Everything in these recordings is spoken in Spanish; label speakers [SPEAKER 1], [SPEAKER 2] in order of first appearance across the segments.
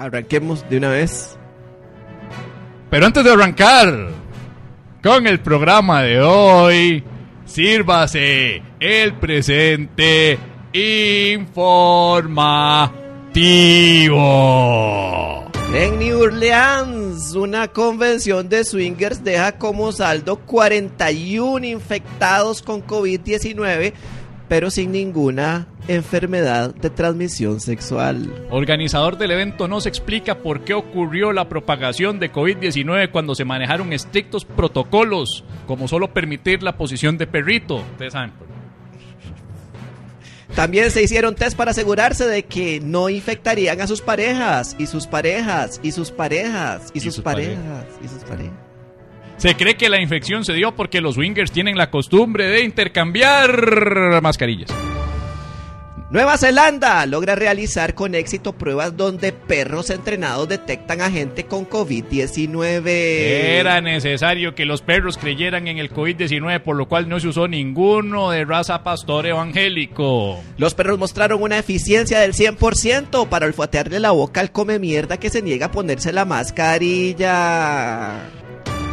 [SPEAKER 1] Arranquemos de una vez.
[SPEAKER 2] Pero antes de arrancar con el programa de hoy, sírvase el presente informativo.
[SPEAKER 1] En New Orleans, una convención de swingers deja como saldo 41 infectados con COVID-19, pero sin ninguna enfermedad de transmisión sexual.
[SPEAKER 2] Organizador del evento nos explica por qué ocurrió la propagación de COVID-19 cuando se manejaron estrictos protocolos, como solo permitir la posición de perrito. Ustedes saben.
[SPEAKER 1] También se hicieron test para asegurarse de que no infectarían a sus parejas, y sus parejas, y sus parejas, y,
[SPEAKER 2] Y
[SPEAKER 1] sus,
[SPEAKER 2] sus
[SPEAKER 1] parejas, y sus parejas.
[SPEAKER 2] Se cree que la infección se dio porque los swingers tienen la costumbre de intercambiar mascarillas.
[SPEAKER 1] Nueva Zelanda logra realizar con éxito pruebas donde perros entrenados detectan a gente con COVID-19.
[SPEAKER 2] Era necesario que los perros creyeran en el COVID-19, por lo cual no se usó ninguno de raza pastor evangélico.
[SPEAKER 1] Los perros mostraron una eficiencia del 100% para olfatearle la boca al come mierda que se niega a ponerse la mascarilla.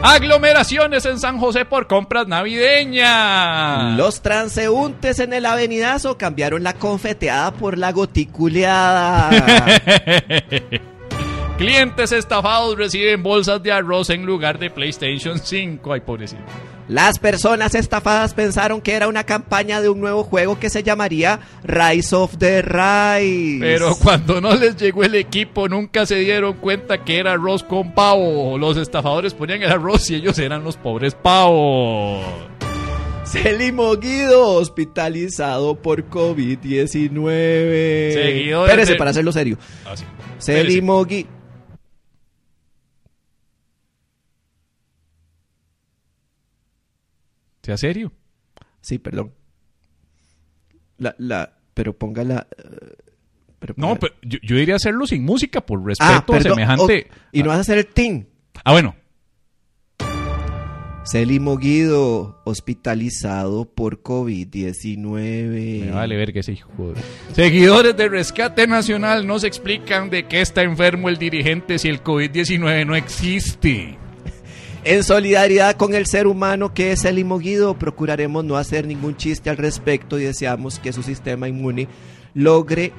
[SPEAKER 2] Aglomeraciones en San José por compras navideñas.
[SPEAKER 1] Los transeúntes en el avenidazo cambiaron la confeteada por la goticuleada.
[SPEAKER 2] Clientes estafados reciben bolsas de arroz en lugar de PlayStation 5. Ay, pobrecito.
[SPEAKER 1] Las personas estafadas pensaron que era una campaña de un nuevo juego que se llamaría Rise of the Rise.
[SPEAKER 2] Pero cuando no les llegó el equipo, nunca se dieron cuenta que era arroz con pavo. Los estafadores ponían el arroz y ellos eran los pobres pavos.
[SPEAKER 1] Celimo Guido, hospitalizado por COVID-19.
[SPEAKER 2] Seguidores
[SPEAKER 1] Espérese
[SPEAKER 2] de-
[SPEAKER 1] para hacerlo serio. Guido.
[SPEAKER 2] ¿Sea serio?
[SPEAKER 1] Sí, perdón. La, la, pero póngala. eh, pero
[SPEAKER 2] No, pero yo, yo diría hacerlo sin música por
[SPEAKER 1] Ah,
[SPEAKER 2] respeto a semejante.
[SPEAKER 1] Oh, y no vas a hacer el team.
[SPEAKER 2] Ah, bueno.
[SPEAKER 1] Celimo Guido, hospitalizado por COVID-19.
[SPEAKER 2] Me vale ver que ese hijo. Seguidores de Rescate Nacional nos explican de qué está enfermo el dirigente si el COVID-19 no existe.
[SPEAKER 1] En solidaridad con el ser humano que es Celimo Guido, procuraremos no hacer ningún chiste al respecto y deseamos que su sistema inmune logre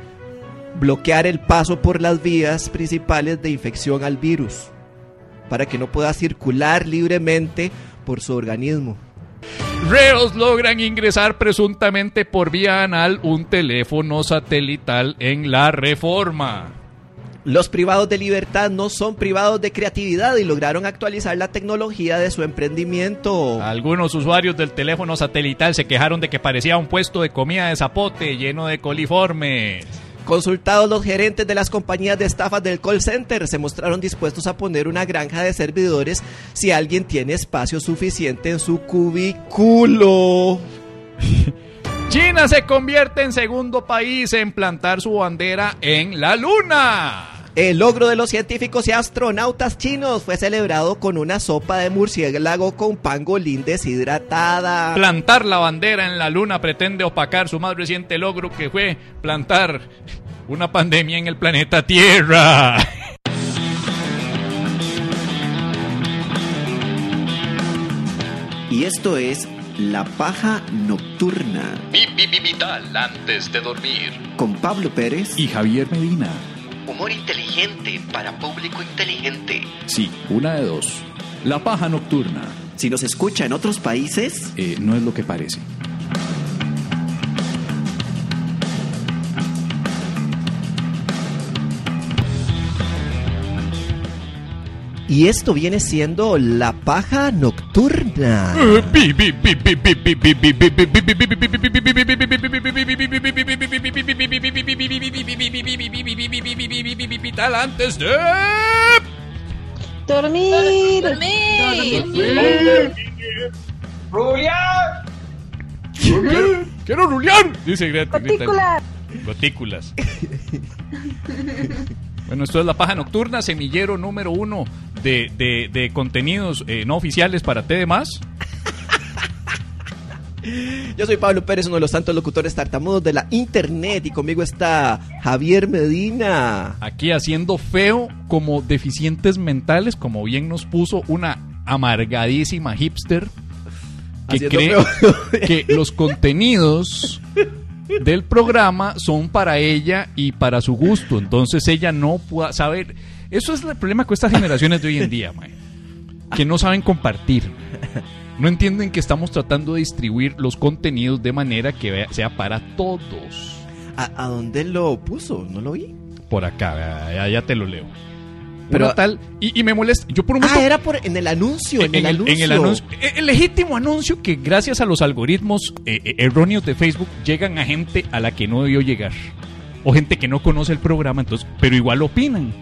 [SPEAKER 1] bloquear el paso por las vías principales de infección al virus, para que no pueda circular libremente por su organismo.
[SPEAKER 2] Reos logran ingresar presuntamente por vía anal un teléfono satelital en la reforma.
[SPEAKER 1] Los privados de libertad no son privados de creatividad y lograron actualizar la tecnología de su emprendimiento.
[SPEAKER 2] Algunos usuarios del teléfono satelital se quejaron de que parecía un puesto de comida de zapote lleno de coliformes.
[SPEAKER 1] Consultados los gerentes de las compañías de estafas del call center, se mostraron dispuestos a poner una granja de servidores si alguien tiene espacio suficiente en su cubículo.
[SPEAKER 2] China se convierte en segundo país en plantar su bandera en la luna.
[SPEAKER 1] El logro de los científicos y astronautas chinos fue celebrado con una sopa de murciélago con pangolín deshidratada.
[SPEAKER 2] Plantar la bandera en la luna pretende opacar su más reciente logro que fue plantar una pandemia en el planeta Tierra.
[SPEAKER 1] Y esto es La Paja Nocturna
[SPEAKER 2] Vital antes de dormir.
[SPEAKER 1] con Pablo Pérez.
[SPEAKER 3] Y Javier Medina.
[SPEAKER 1] Humor inteligente para público inteligente.
[SPEAKER 3] Sí, una de dos. La paja nocturna.
[SPEAKER 1] Si nos escucha en otros países,
[SPEAKER 3] Eh, no es lo que parece.
[SPEAKER 1] Y esto viene siendo La Paja Nocturna.
[SPEAKER 2] Vital antes de
[SPEAKER 4] Dormir.
[SPEAKER 2] quiero, quiero rulear, dice Greta. grita.
[SPEAKER 4] Partículas.
[SPEAKER 2] Gotículas. Bueno, esto es La Paja Nocturna, semillero número uno de, de- de contenidos eh, no oficiales para T más.
[SPEAKER 1] Yo soy Pablo Pérez, uno de los tantos locutores tartamudos de la internet y conmigo está Javier Medina.
[SPEAKER 2] Aquí haciendo feo como deficientes mentales, como bien nos puso una amargadísima hipster que
[SPEAKER 1] Haciendo
[SPEAKER 2] cree
[SPEAKER 1] feo.
[SPEAKER 2] que los contenidos del programa son para ella y para su gusto. Entonces ella no puede saber. Eso es el problema con estas generaciones de hoy en día, mae. que no saben compartir. No entienden que estamos tratando de distribuir los contenidos de manera que sea para todos.
[SPEAKER 1] ¿A, a dónde lo puso? No lo vi.
[SPEAKER 2] Por acá, ya, ya te lo leo.
[SPEAKER 1] Pero-
[SPEAKER 2] tal, y, y me molesta. Yo por un momento
[SPEAKER 1] Ah, era por, en el anuncio. En, el, anuncio.
[SPEAKER 2] en el anuncio. Eh, El legítimo anuncio que gracias a los algoritmos eh, eh, erróneos de Facebook llegan a gente a la que no debió llegar. O gente que no conoce el programa, entonces, pero igual opinan.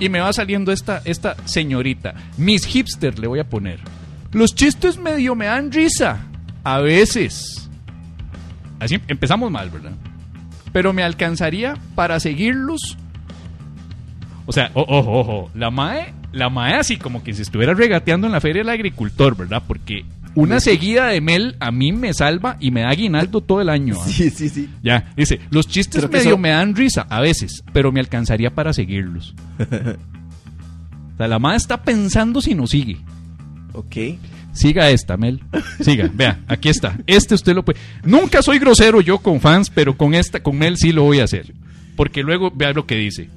[SPEAKER 2] Y me va saliendo esta, esta señorita. Miss Hipster le voy a poner. Los chistes medio me dan risa. A veces. Así empezamos mal, ¿verdad? Pero me alcanzaría para seguirlos o sea, ojo, ojo, la MAE, la MAE así como que se estuviera regateando en la feria del agricultor, ¿verdad? Porque una seguida de Mel a mí me salva y me da aguinaldo todo el año. ¿ah?
[SPEAKER 1] Sí, sí, sí.
[SPEAKER 2] Ya, dice, los chistes medio
[SPEAKER 1] son-
[SPEAKER 2] me dan risa a veces, pero me alcanzaría para seguirlos. o sea, la MAE está pensando si nos sigue.
[SPEAKER 1] Ok.
[SPEAKER 2] Siga esta, Mel. Siga, vea, aquí está. Este usted lo puede. Nunca soy grosero yo con fans, pero con esta, con Mel sí lo voy a hacer. Porque luego vea lo que dice.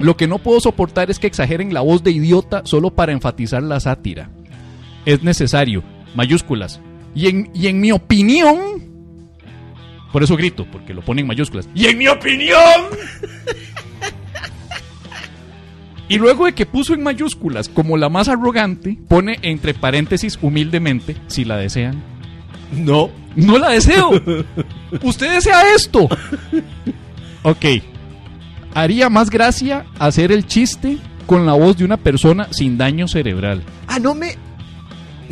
[SPEAKER 2] Lo que no puedo soportar es que exageren la voz de idiota solo para enfatizar la sátira. Es necesario. Mayúsculas. Y en, y en mi opinión. Por eso grito, porque lo pone en mayúsculas. Y en mi opinión. Y luego de que puso en mayúsculas como la más arrogante, pone entre paréntesis humildemente, si la desean.
[SPEAKER 1] No.
[SPEAKER 2] No la deseo. Usted desea esto. Ok. Haría más gracia hacer el chiste con la voz de una persona sin daño cerebral.
[SPEAKER 1] Ah, no me.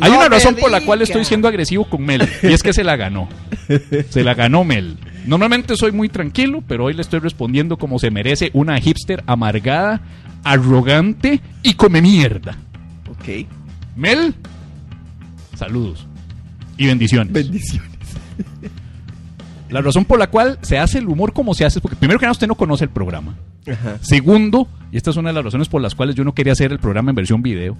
[SPEAKER 2] Hay
[SPEAKER 1] no
[SPEAKER 2] una razón por la cual estoy siendo agresivo con Mel. Y es que se la ganó. Se la ganó Mel. Normalmente soy muy tranquilo, pero hoy le estoy respondiendo como se merece una hipster amargada, arrogante y come mierda.
[SPEAKER 1] Ok.
[SPEAKER 2] Mel, saludos y bendiciones.
[SPEAKER 1] Bendiciones.
[SPEAKER 2] La razón por la cual se hace el humor como se hace es porque primero que nada usted no conoce el programa.
[SPEAKER 1] Ajá.
[SPEAKER 2] Segundo, y esta es una de las razones por las cuales yo no quería hacer el programa en versión video.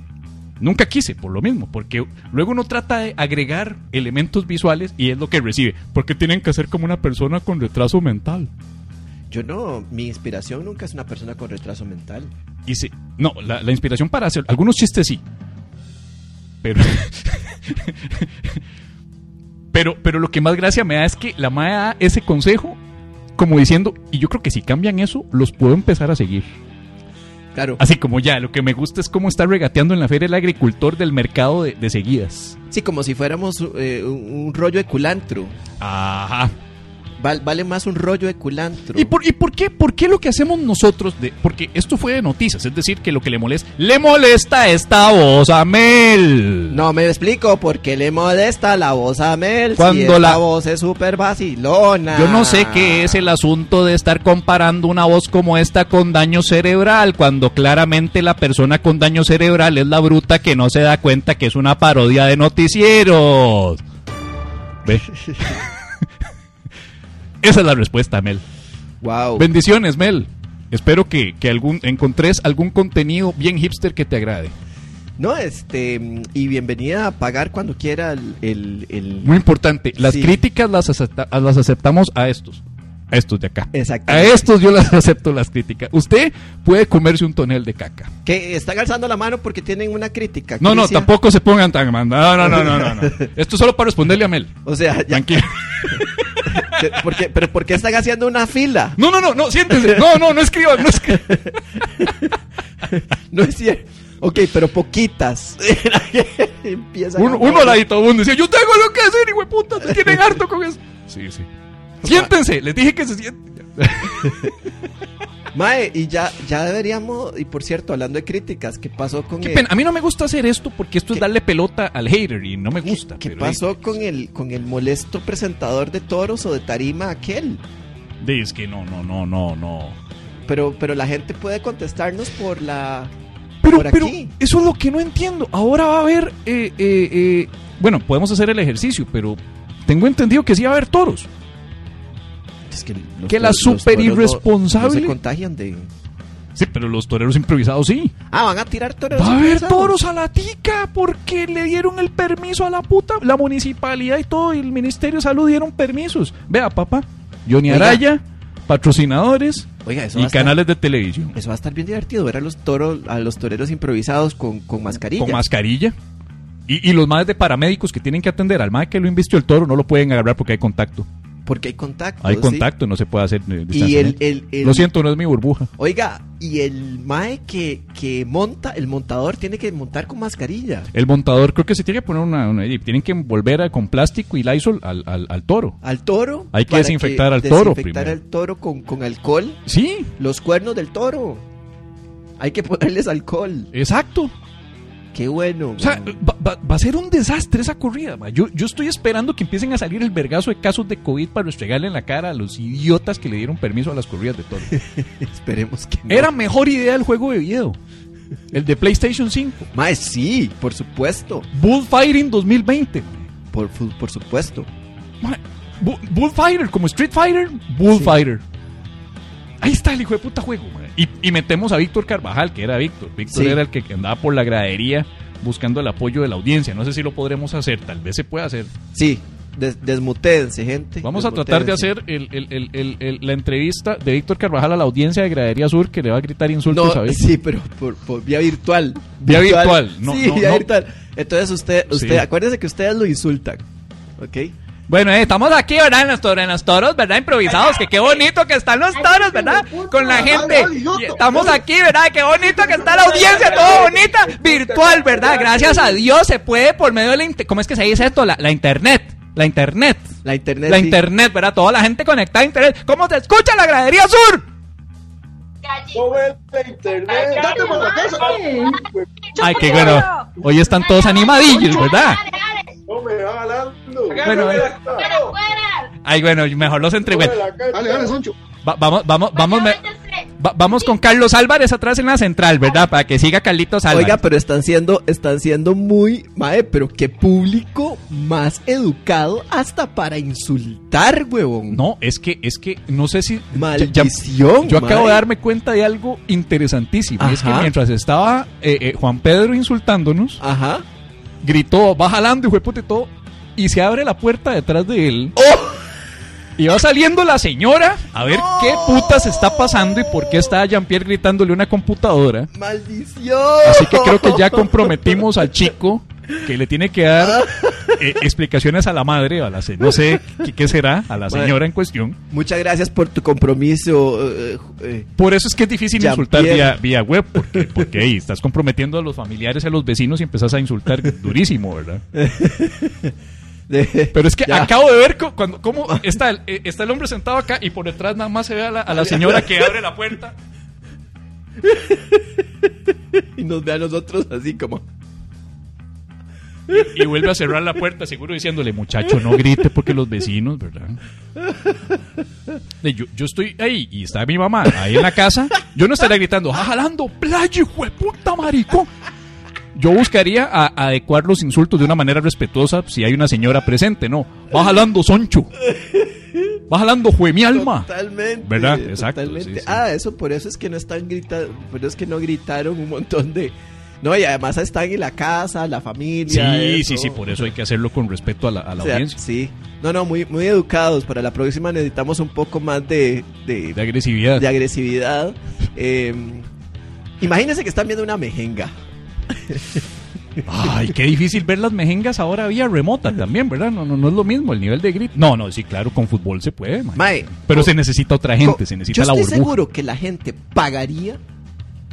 [SPEAKER 2] Nunca quise, por lo mismo, porque luego uno trata de agregar elementos visuales y es lo que recibe. Porque tienen que ser como una persona con retraso mental.
[SPEAKER 1] Yo no. Mi inspiración nunca es una persona con retraso mental.
[SPEAKER 2] Y sí, no, la, la inspiración para hacer algunos chistes sí. Pero, pero, pero lo que más gracia me da es que la MAE da ese consejo como diciendo, y yo creo que si cambian eso, los puedo empezar a seguir.
[SPEAKER 1] Claro.
[SPEAKER 2] Así como ya, lo que me gusta es cómo está regateando en la feria el agricultor del mercado de, de seguidas.
[SPEAKER 1] Sí, como si fuéramos eh, un, un rollo de culantro.
[SPEAKER 2] Ajá.
[SPEAKER 1] Val- vale más un rollo de culantro.
[SPEAKER 2] ¿Y por, ¿Y por qué? ¿Por qué lo que hacemos nosotros? De, porque esto fue de noticias, es decir, que lo que le molesta, le molesta esta voz a Mel.
[SPEAKER 1] No me explico por qué le molesta la voz a Mel.
[SPEAKER 2] Cuando
[SPEAKER 1] si
[SPEAKER 2] la-
[SPEAKER 1] voz es súper vacilona.
[SPEAKER 2] Yo no sé qué es el asunto de estar comparando una voz como esta con daño cerebral, cuando claramente la persona con daño cerebral es la bruta que no se da cuenta que es una parodia de noticieros. ¿Ve? Esa es la respuesta, Mel.
[SPEAKER 1] Wow.
[SPEAKER 2] Bendiciones, Mel. Espero que, que algún, encontres algún contenido bien hipster que te agrade.
[SPEAKER 1] No, este. Y bienvenida a pagar cuando quiera el. el- el-
[SPEAKER 2] Muy importante, las
[SPEAKER 1] Sí.
[SPEAKER 2] críticas las, acepta- las aceptamos a estos. A estos de acá. A
[SPEAKER 1] Exactamente.
[SPEAKER 2] estos yo las acepto las críticas. Usted puede comerse un tonel de caca.
[SPEAKER 1] Que están alzando la mano porque tienen una crítica.
[SPEAKER 2] No, no, tampoco se pongan tan. No, no, no, no, no, no. Esto es solo para responderle a Mel.
[SPEAKER 1] O sea, ya,
[SPEAKER 2] Tranquilo.
[SPEAKER 1] que- porque, pero ¿por qué están haciendo una fila?
[SPEAKER 2] No, no, no, no, siéntense. No, no, no escriban, no escriban.
[SPEAKER 1] No es cierto. Ok, pero poquitas. Empiezan
[SPEAKER 2] Uno,
[SPEAKER 1] a
[SPEAKER 2] uno ladito, uno decía, yo tengo lo que hacer, hijo de puta, me tienen harto con eso. Sí, sí. Siéntense, les dije que se sienten.
[SPEAKER 1] Mae, y ya, ya deberíamos, y por cierto, hablando de críticas, ¿qué pasó con
[SPEAKER 2] Qué
[SPEAKER 1] el,
[SPEAKER 2] pena. A mí no me gusta hacer esto porque esto es darle pelota al hater y no me gusta.
[SPEAKER 1] ¿Qué
[SPEAKER 2] pero,
[SPEAKER 1] pasó con el, con el molesto presentador de toros o de tarima aquel?
[SPEAKER 2] eh, Es que no, no, no, no, no.
[SPEAKER 1] Pero, pero la gente puede contestarnos por la.
[SPEAKER 2] Pero,
[SPEAKER 1] por
[SPEAKER 2] pero
[SPEAKER 1] aquí.
[SPEAKER 2] eso es lo que no entiendo. Ahora va a haber, eh, eh, eh, bueno, podemos hacer el ejercicio, pero tengo entendido que sí va a haber toros.
[SPEAKER 1] Es que, los
[SPEAKER 2] Que la super
[SPEAKER 1] no-
[SPEAKER 2] irresponsable-
[SPEAKER 1] No, se contagian de.
[SPEAKER 2] Sí, pero los toreros improvisados sí.
[SPEAKER 1] Ah, van a tirar toros.
[SPEAKER 2] Va a haber toros a la tica porque le dieron el permiso a la puta. La municipalidad y todo, y el Ministerio de Salud dieron permisos. Vea, papá, Johnny
[SPEAKER 1] Oiga.
[SPEAKER 2] Araya, patrocinadores
[SPEAKER 1] Oiga, eso
[SPEAKER 2] y
[SPEAKER 1] estar-
[SPEAKER 2] canales de televisión.
[SPEAKER 1] Eso va a estar bien divertido, ver a los toros, a los toreros improvisados con, con mascarilla.
[SPEAKER 2] Con mascarilla. Y, y los más de paramédicos que tienen que atender al más que lo invistió el toro no lo pueden agarrar porque hay contacto.
[SPEAKER 1] Porque hay contacto.
[SPEAKER 2] Hay
[SPEAKER 1] ¿sí?
[SPEAKER 2] contacto, no se puede hacer eh,
[SPEAKER 1] Y el, el, el-
[SPEAKER 2] Lo siento, no es mi burbuja.
[SPEAKER 1] Oiga, y el mae que, que monta, el montador tiene que montar con mascarilla.
[SPEAKER 2] El montador creo que se tiene que poner una... una- tienen que envolver a- con plástico y Lysol al, al, al toro.
[SPEAKER 1] Al toro.
[SPEAKER 2] Hay que desinfectar al toro
[SPEAKER 1] Desinfectar
[SPEAKER 2] primero.
[SPEAKER 1] al toro con, con alcohol.
[SPEAKER 2] Sí,
[SPEAKER 1] Los cuernos del toro. Hay que ponerles alcohol.
[SPEAKER 2] exacto.
[SPEAKER 1] Qué bueno.
[SPEAKER 2] O sea, va, va- va a ser un desastre esa corrida. ma. Yo, yo estoy esperando que empiecen a salir el vergazo de casos de COVID para restregarle en la cara a los idiotas que le dieron permiso a las corridas de toro.
[SPEAKER 1] Esperemos que no.
[SPEAKER 2] Era mejor idea el juego de video. El de PlayStation 5.
[SPEAKER 1] Mae, sí, por supuesto.
[SPEAKER 2] Bullfighting 2020.
[SPEAKER 1] Por, por supuesto.
[SPEAKER 2] Ma, Bullfighter, como Street Fighter, Bullfighter. Ahí está el hijo de puta juego. Y, y metemos a Víctor Carvajal, que era Víctor. Víctor
[SPEAKER 1] Sí.
[SPEAKER 2] era el que andaba por la gradería buscando el apoyo de la audiencia. No sé si lo podremos hacer, tal vez se pueda hacer.
[SPEAKER 1] Sí, des- desmutéense, gente.
[SPEAKER 2] Vamos a tratar de hacer el- la entrevista de Víctor Carvajal a la audiencia de Gradería Sur que le va a gritar insultos a
[SPEAKER 1] No,
[SPEAKER 2] Víctor.
[SPEAKER 1] sí, pero por, por vía virtual.
[SPEAKER 2] Vía virtual, no,
[SPEAKER 1] sí,
[SPEAKER 2] no,
[SPEAKER 1] vía virtual. Entonces usted, usted,
[SPEAKER 2] Sí.
[SPEAKER 1] acuérdese que ustedes lo insultan. ¿Ok?
[SPEAKER 2] Bueno, eh, estamos aquí, ¿verdad? En los, toros, en los toros, ¿verdad? Improvisados, que qué bonito que están los toros, ¿verdad? Con la gente. Y estamos aquí, ¿verdad? Qué bonito que está la audiencia, todo bonita. Virtual, ¿verdad? Gracias a Dios se puede por medio de la... inter- ¿Cómo es que se dice esto? La, la internet. La internet.
[SPEAKER 1] La internet.
[SPEAKER 2] La
[SPEAKER 1] sí.
[SPEAKER 2] internet, ¿verdad? Toda la gente conectada a internet. ¿Cómo se escucha la gradería sur?
[SPEAKER 4] Date por la casa.
[SPEAKER 2] Ay, qué bueno. Hoy están todos animadillos, ¿verdad? Bueno, eh. Ay, bueno, mejor los entre... bueno,
[SPEAKER 4] Dale, dale, Soncho.
[SPEAKER 2] va- vamos, vamos, vamos, me- va- vamos con Carlos Álvarez atrás en la central, ¿verdad? Para que siga Carlitos Álvarez.
[SPEAKER 1] Oiga, pero están siendo, están siendo muy, mae, pero qué público más educado hasta para insultar, huevón.
[SPEAKER 2] No, es que, es que, no sé si... ya-
[SPEAKER 1] Maldición.
[SPEAKER 2] yo acabo
[SPEAKER 1] mae.
[SPEAKER 2] de darme cuenta de algo interesantísimo. y Es que
[SPEAKER 1] Ajá.
[SPEAKER 2] mientras estaba eh, eh, Juan Pedro insultándonos,
[SPEAKER 1] Ajá.
[SPEAKER 2] gritó, va jalando y fue puta y todo, y se abre la puerta detrás de él.
[SPEAKER 1] ¡Oh!
[SPEAKER 2] Y va saliendo la señora a ver qué putas está pasando y por qué está Jean-Pierre gritándole una computadora.
[SPEAKER 1] Maldición.
[SPEAKER 2] Así que creo que ya comprometimos al chico que le tiene que dar eh, explicaciones a la madre, a la no sé qué, qué será, a la señora en cuestión.
[SPEAKER 1] Muchas gracias por tu compromiso. eh, eh,
[SPEAKER 2] Por eso es que es difícil insultar vía, vía web, porque, porque ahí estás comprometiendo a los familiares y a los vecinos y empezás a insultar durísimo, ¿verdad?
[SPEAKER 1] de-
[SPEAKER 2] Pero es que
[SPEAKER 1] Ya.
[SPEAKER 2] acabo de ver cuando, cómo está el, eh, está el hombre sentado acá y por detrás nada más se ve a la, a la señora que abre la puerta.
[SPEAKER 1] y nos ve a nosotros así como.
[SPEAKER 2] y vuelve a cerrar la puerta, seguro diciéndole, muchacho, no grite porque los vecinos, ¿verdad? Yo, yo estoy ahí y está mi mamá ahí en la casa, yo no estaría gritando, "Ja, jalando, playa, hijo de puta, maricón. Yo buscaría a- adecuar los insultos de una manera respetuosa si hay una señora presente, no. Va jalando, soncho. Va jalando, jue mi alma.
[SPEAKER 1] Totalmente.
[SPEAKER 2] ¿Verdad? Exacto,
[SPEAKER 1] totalmente.
[SPEAKER 2] sí, sí.
[SPEAKER 1] Ah, eso por eso es que no están gritando, por eso es que no gritaron un montón de. No, y además están en la casa, la familia.
[SPEAKER 2] Sí,
[SPEAKER 1] eso.
[SPEAKER 2] sí, sí, por eso hay que hacerlo con respeto a la, a la
[SPEAKER 1] O sea,
[SPEAKER 2] audiencia.
[SPEAKER 1] Sí. No, no, muy, muy educados. Para la próxima necesitamos un poco más de, de,
[SPEAKER 2] De agresividad.
[SPEAKER 1] de agresividad. Eh, imagínense que están viendo una mejenga.
[SPEAKER 2] Ay, qué difícil ver las mejengas ahora vía remota también, ¿verdad? No, no, no es lo mismo el nivel de grito. No, no, sí, claro, con fútbol se puede, man.
[SPEAKER 1] Mae,
[SPEAKER 2] Pero se necesita otra gente, se necesita
[SPEAKER 1] yo
[SPEAKER 2] la
[SPEAKER 1] estoy
[SPEAKER 2] burbuja.
[SPEAKER 1] seguro que la gente pagaría,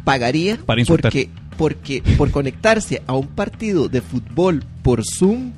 [SPEAKER 1] pagaría
[SPEAKER 2] Para insultar.
[SPEAKER 1] porque, porque por conectarse a un partido de fútbol por Zoom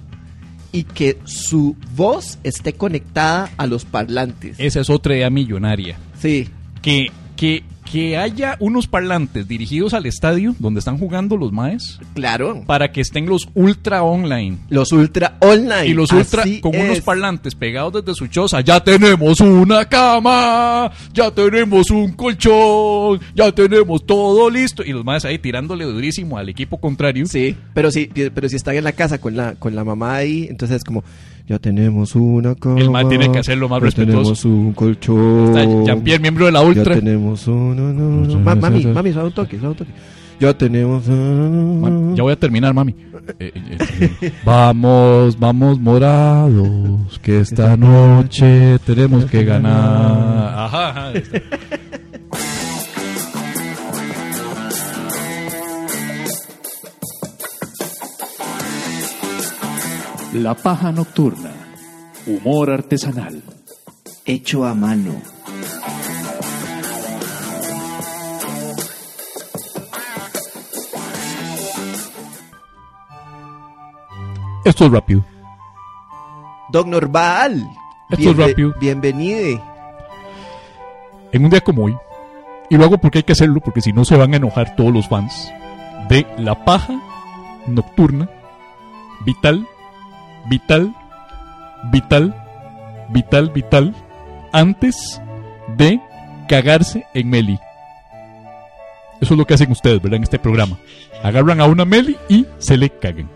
[SPEAKER 1] y que su voz esté conectada a los parlantes.
[SPEAKER 2] Esa es otra idea millonaria.
[SPEAKER 1] Sí,
[SPEAKER 2] Que, que, que haya unos parlantes dirigidos al estadio donde están jugando los maes
[SPEAKER 1] claro.
[SPEAKER 2] para que estén los ultra online.
[SPEAKER 1] Los ultra online.
[SPEAKER 2] Y los ultra
[SPEAKER 1] así
[SPEAKER 2] con unos
[SPEAKER 1] es.
[SPEAKER 2] parlantes pegados desde su choza. Ya tenemos una cama, ya tenemos un colchón, ya tenemos todo listo. Y los maes ahí tirándole durísimo al equipo contrario.
[SPEAKER 1] Sí, pero sí, pero si están en la casa con la, con la mamá ahí, entonces es como, Ya tenemos una cama.
[SPEAKER 2] El man tiene que hacerlo más
[SPEAKER 1] ya
[SPEAKER 2] respetuoso.
[SPEAKER 1] tenemos un colchón.
[SPEAKER 2] Está Jean-Pierre, miembro de la
[SPEAKER 1] Ya
[SPEAKER 2] Ultra.
[SPEAKER 1] tenemos una... no, no. Ma- mami, mami, suave un toque, suave un toque. Ya tenemos...
[SPEAKER 2] Ma- Ya voy a terminar, mami. Eh, eh, eh, vamos, vamos morados, que esta noche tenemos que ganar. Ajá, ajá.
[SPEAKER 3] La paja nocturna. Humor artesanal.
[SPEAKER 5] hecho a mano.
[SPEAKER 2] Esto es rápido.
[SPEAKER 1] Don Norval.
[SPEAKER 2] Esto es rápido.
[SPEAKER 1] Bienvenido.
[SPEAKER 2] En un día como hoy, y lo hago porque hay que hacerlo, porque si no se van a enojar todos los fans de La Paja Nocturna, Vital, Vital, Vital, Vital, Vital, antes de cagarse en Meli. Eso es lo que hacen ustedes, ¿verdad? En este programa. Agarran a una Meli y se le caguen.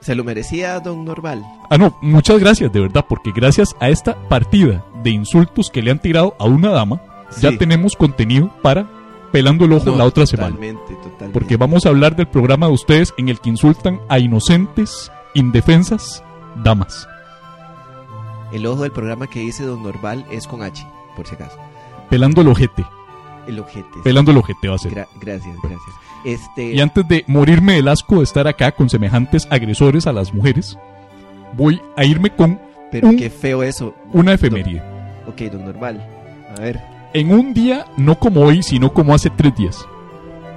[SPEAKER 1] Se lo merecía Don Norval.
[SPEAKER 2] Ah, no, muchas gracias, de verdad, porque gracias a esta partida de insultos que le han tirado a una dama, ya tenemos contenido para pelando el ojo
[SPEAKER 1] No,
[SPEAKER 2] la otra semana.
[SPEAKER 1] Totalmente, totalmente.
[SPEAKER 2] Porque vamos a hablar del programa de ustedes en el que insultan a inocentes, indefensas, damas.
[SPEAKER 1] El ojo del programa que dice Don Norval es con H, por si acaso.
[SPEAKER 2] Pelando el ojete.
[SPEAKER 1] El ojete.
[SPEAKER 2] Pelando el ojete va a ser.
[SPEAKER 1] Gra- gracias, gracias. Este,
[SPEAKER 2] Y antes de morirme del asco de estar acá con semejantes agresores a las mujeres, voy a irme con
[SPEAKER 1] pero
[SPEAKER 2] un-
[SPEAKER 1] qué feo eso.
[SPEAKER 2] una efeméride.
[SPEAKER 1] Ok, Don Norval. A ver.
[SPEAKER 2] En un día, no como hoy, sino como hace tres días.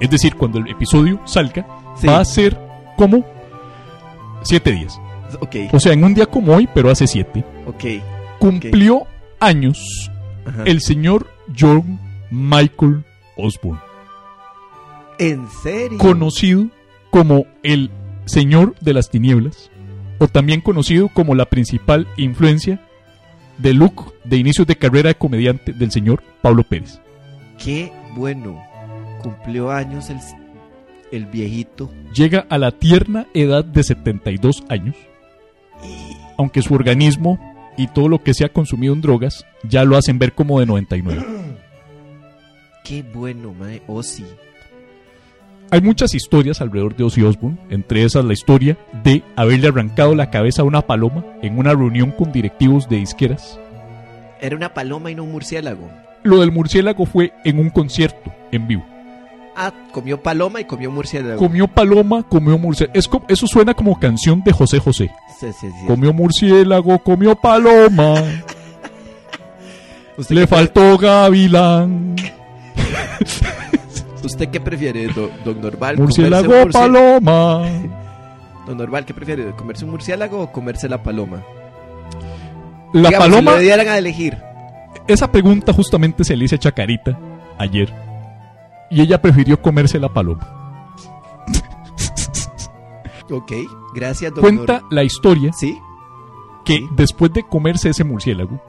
[SPEAKER 2] Es decir, cuando el episodio salga,
[SPEAKER 1] Sí.
[SPEAKER 2] va a ser como siete días.
[SPEAKER 1] Ok,
[SPEAKER 2] O sea, en un día como hoy, pero hace siete,
[SPEAKER 1] ok.
[SPEAKER 2] cumplió años
[SPEAKER 1] Ajá.
[SPEAKER 2] el señor John Michael Osborne,
[SPEAKER 1] ¿En serio?
[SPEAKER 2] conocido como el Señor de las Tinieblas, o también conocido como la principal influencia de look de inicios de carrera de comediante del señor Pablo Pérez.
[SPEAKER 1] Qué bueno. Cumplió años el, el viejito.
[SPEAKER 2] Llega a la tierna edad de 72 años, aunque su organismo y todo lo que se ha consumido en drogas ya lo hacen ver como de 99.
[SPEAKER 1] Qué bueno, mae. Oh, sí.
[SPEAKER 2] Hay muchas historias alrededor de Ozzy Osbourne, entre esas la historia de haberle arrancado la cabeza a una paloma en una reunión con directivos de disqueras.
[SPEAKER 1] Era una paloma y no un murciélago.
[SPEAKER 2] Lo del murciélago fue en un concierto en vivo.
[SPEAKER 1] Ah, comió paloma y comió murciélago.
[SPEAKER 2] Comió paloma, comió murciélago. Es eso suena como canción de José José.
[SPEAKER 1] Sí, sí, sí.
[SPEAKER 2] Comió murciélago, comió paloma,
[SPEAKER 1] ¿Usted
[SPEAKER 2] le faltó gavilán.
[SPEAKER 1] ¿Usted qué prefiere, do- don Norval?
[SPEAKER 2] Murciélago,
[SPEAKER 1] ¿Comerse un murci-
[SPEAKER 2] paloma.
[SPEAKER 1] Don Norval, ¿qué prefiere? ¿Comerse un murciélago o comerse la paloma?
[SPEAKER 2] La
[SPEAKER 1] Digamos,
[SPEAKER 2] paloma,
[SPEAKER 1] Si le dieran a elegir.
[SPEAKER 2] esa pregunta justamente se le hice a Chacarita ayer. Y ella prefirió comerse la paloma.
[SPEAKER 1] Ok, gracias, don
[SPEAKER 2] Cuenta la historia
[SPEAKER 1] ¿Sí?
[SPEAKER 2] que
[SPEAKER 1] Sí.
[SPEAKER 2] después de comerse ese murciélago,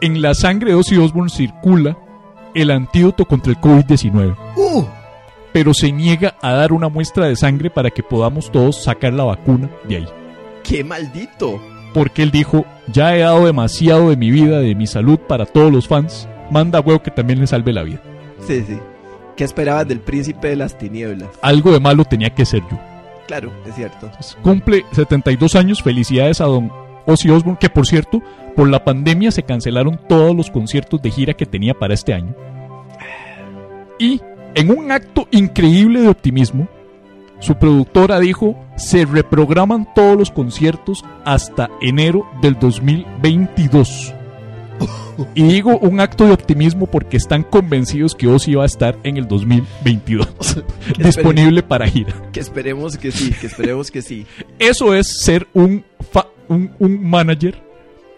[SPEAKER 2] en la sangre de Ozzy Osbourne circula el antídoto contra el COVID-19.
[SPEAKER 1] ¡Uh!
[SPEAKER 2] Pero se niega a dar una muestra de sangre para que podamos todos sacar la vacuna de ahí.
[SPEAKER 1] ¡Qué maldito!
[SPEAKER 2] Porque él dijo, ya he dado demasiado de mi vida, de mi salud para todos los fans. Manda huevo que también le salve la vida.
[SPEAKER 1] Sí, sí. ¿Qué esperabas del príncipe de las tinieblas?
[SPEAKER 2] Algo de malo tenía que ser yo.
[SPEAKER 1] Claro, es cierto.
[SPEAKER 2] Cumple 72 años. Felicidades a don Ozzy Osbourne, que por cierto, por la pandemia se cancelaron todos los conciertos de gira que tenía para este año. Y en un acto increíble de optimismo, su productora dijo, se reprograman todos los conciertos hasta enero del 2022. Y digo un acto de optimismo porque están convencidos que Ozzy va a estar en el 2022 disponible para gira.
[SPEAKER 1] Que esperemos que sí, que esperemos que sí.
[SPEAKER 2] Eso es ser un, fa- un, un manager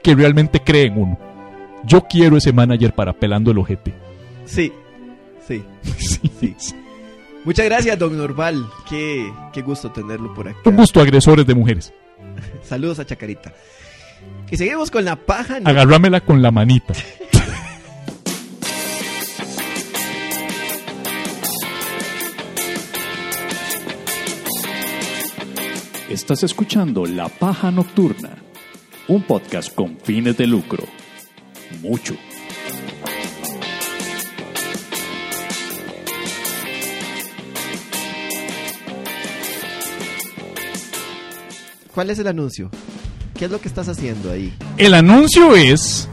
[SPEAKER 2] que realmente cree en uno. Yo quiero ese manager para pelando el ojete.
[SPEAKER 1] Sí, sí, sí. Muchas gracias, don Norval. Qué, qué gusto tenerlo por acá.
[SPEAKER 2] Un gusto, agresores de mujeres.
[SPEAKER 1] Saludos a Chacarita. Y seguimos con la paja. ¿no?
[SPEAKER 2] Agárramela con la manita.
[SPEAKER 3] Estás escuchando La Paja Nocturna, un podcast con fines de lucro. Mucho.
[SPEAKER 1] ¿Cuál es el anuncio? ¿Qué es lo que estás haciendo ahí?
[SPEAKER 2] El anuncio es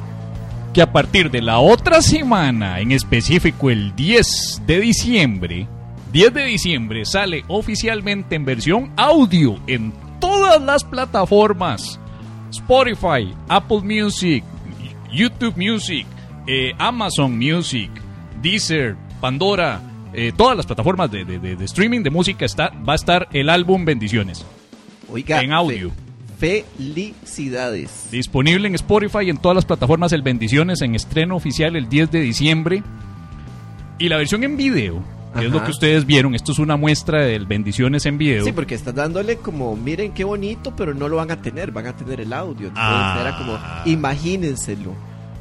[SPEAKER 2] que a partir de la otra semana, en específico el 10 de diciembre, 10 de diciembre sale oficialmente en versión audio en todas las plataformas. Spotify, Apple Music, YouTube Music, eh, Amazon Music, Deezer, Pandora, eh, todas las plataformas de, de- de- de streaming de música está, va a estar el álbum Bendiciones.
[SPEAKER 1] Oiga,
[SPEAKER 2] En audio.
[SPEAKER 1] fe- felicidades.
[SPEAKER 2] Disponible en Spotify y en todas las plataformas El Bendiciones en estreno oficial el 10 de diciembre. Y la versión en video, que es lo que ustedes vieron, esto es una muestra del Bendiciones en video.
[SPEAKER 1] Sí, porque estás dándole como, miren qué bonito, pero no lo van a tener, van a tener el audio. Entonces
[SPEAKER 2] Ah.
[SPEAKER 1] era como, imagínenselo.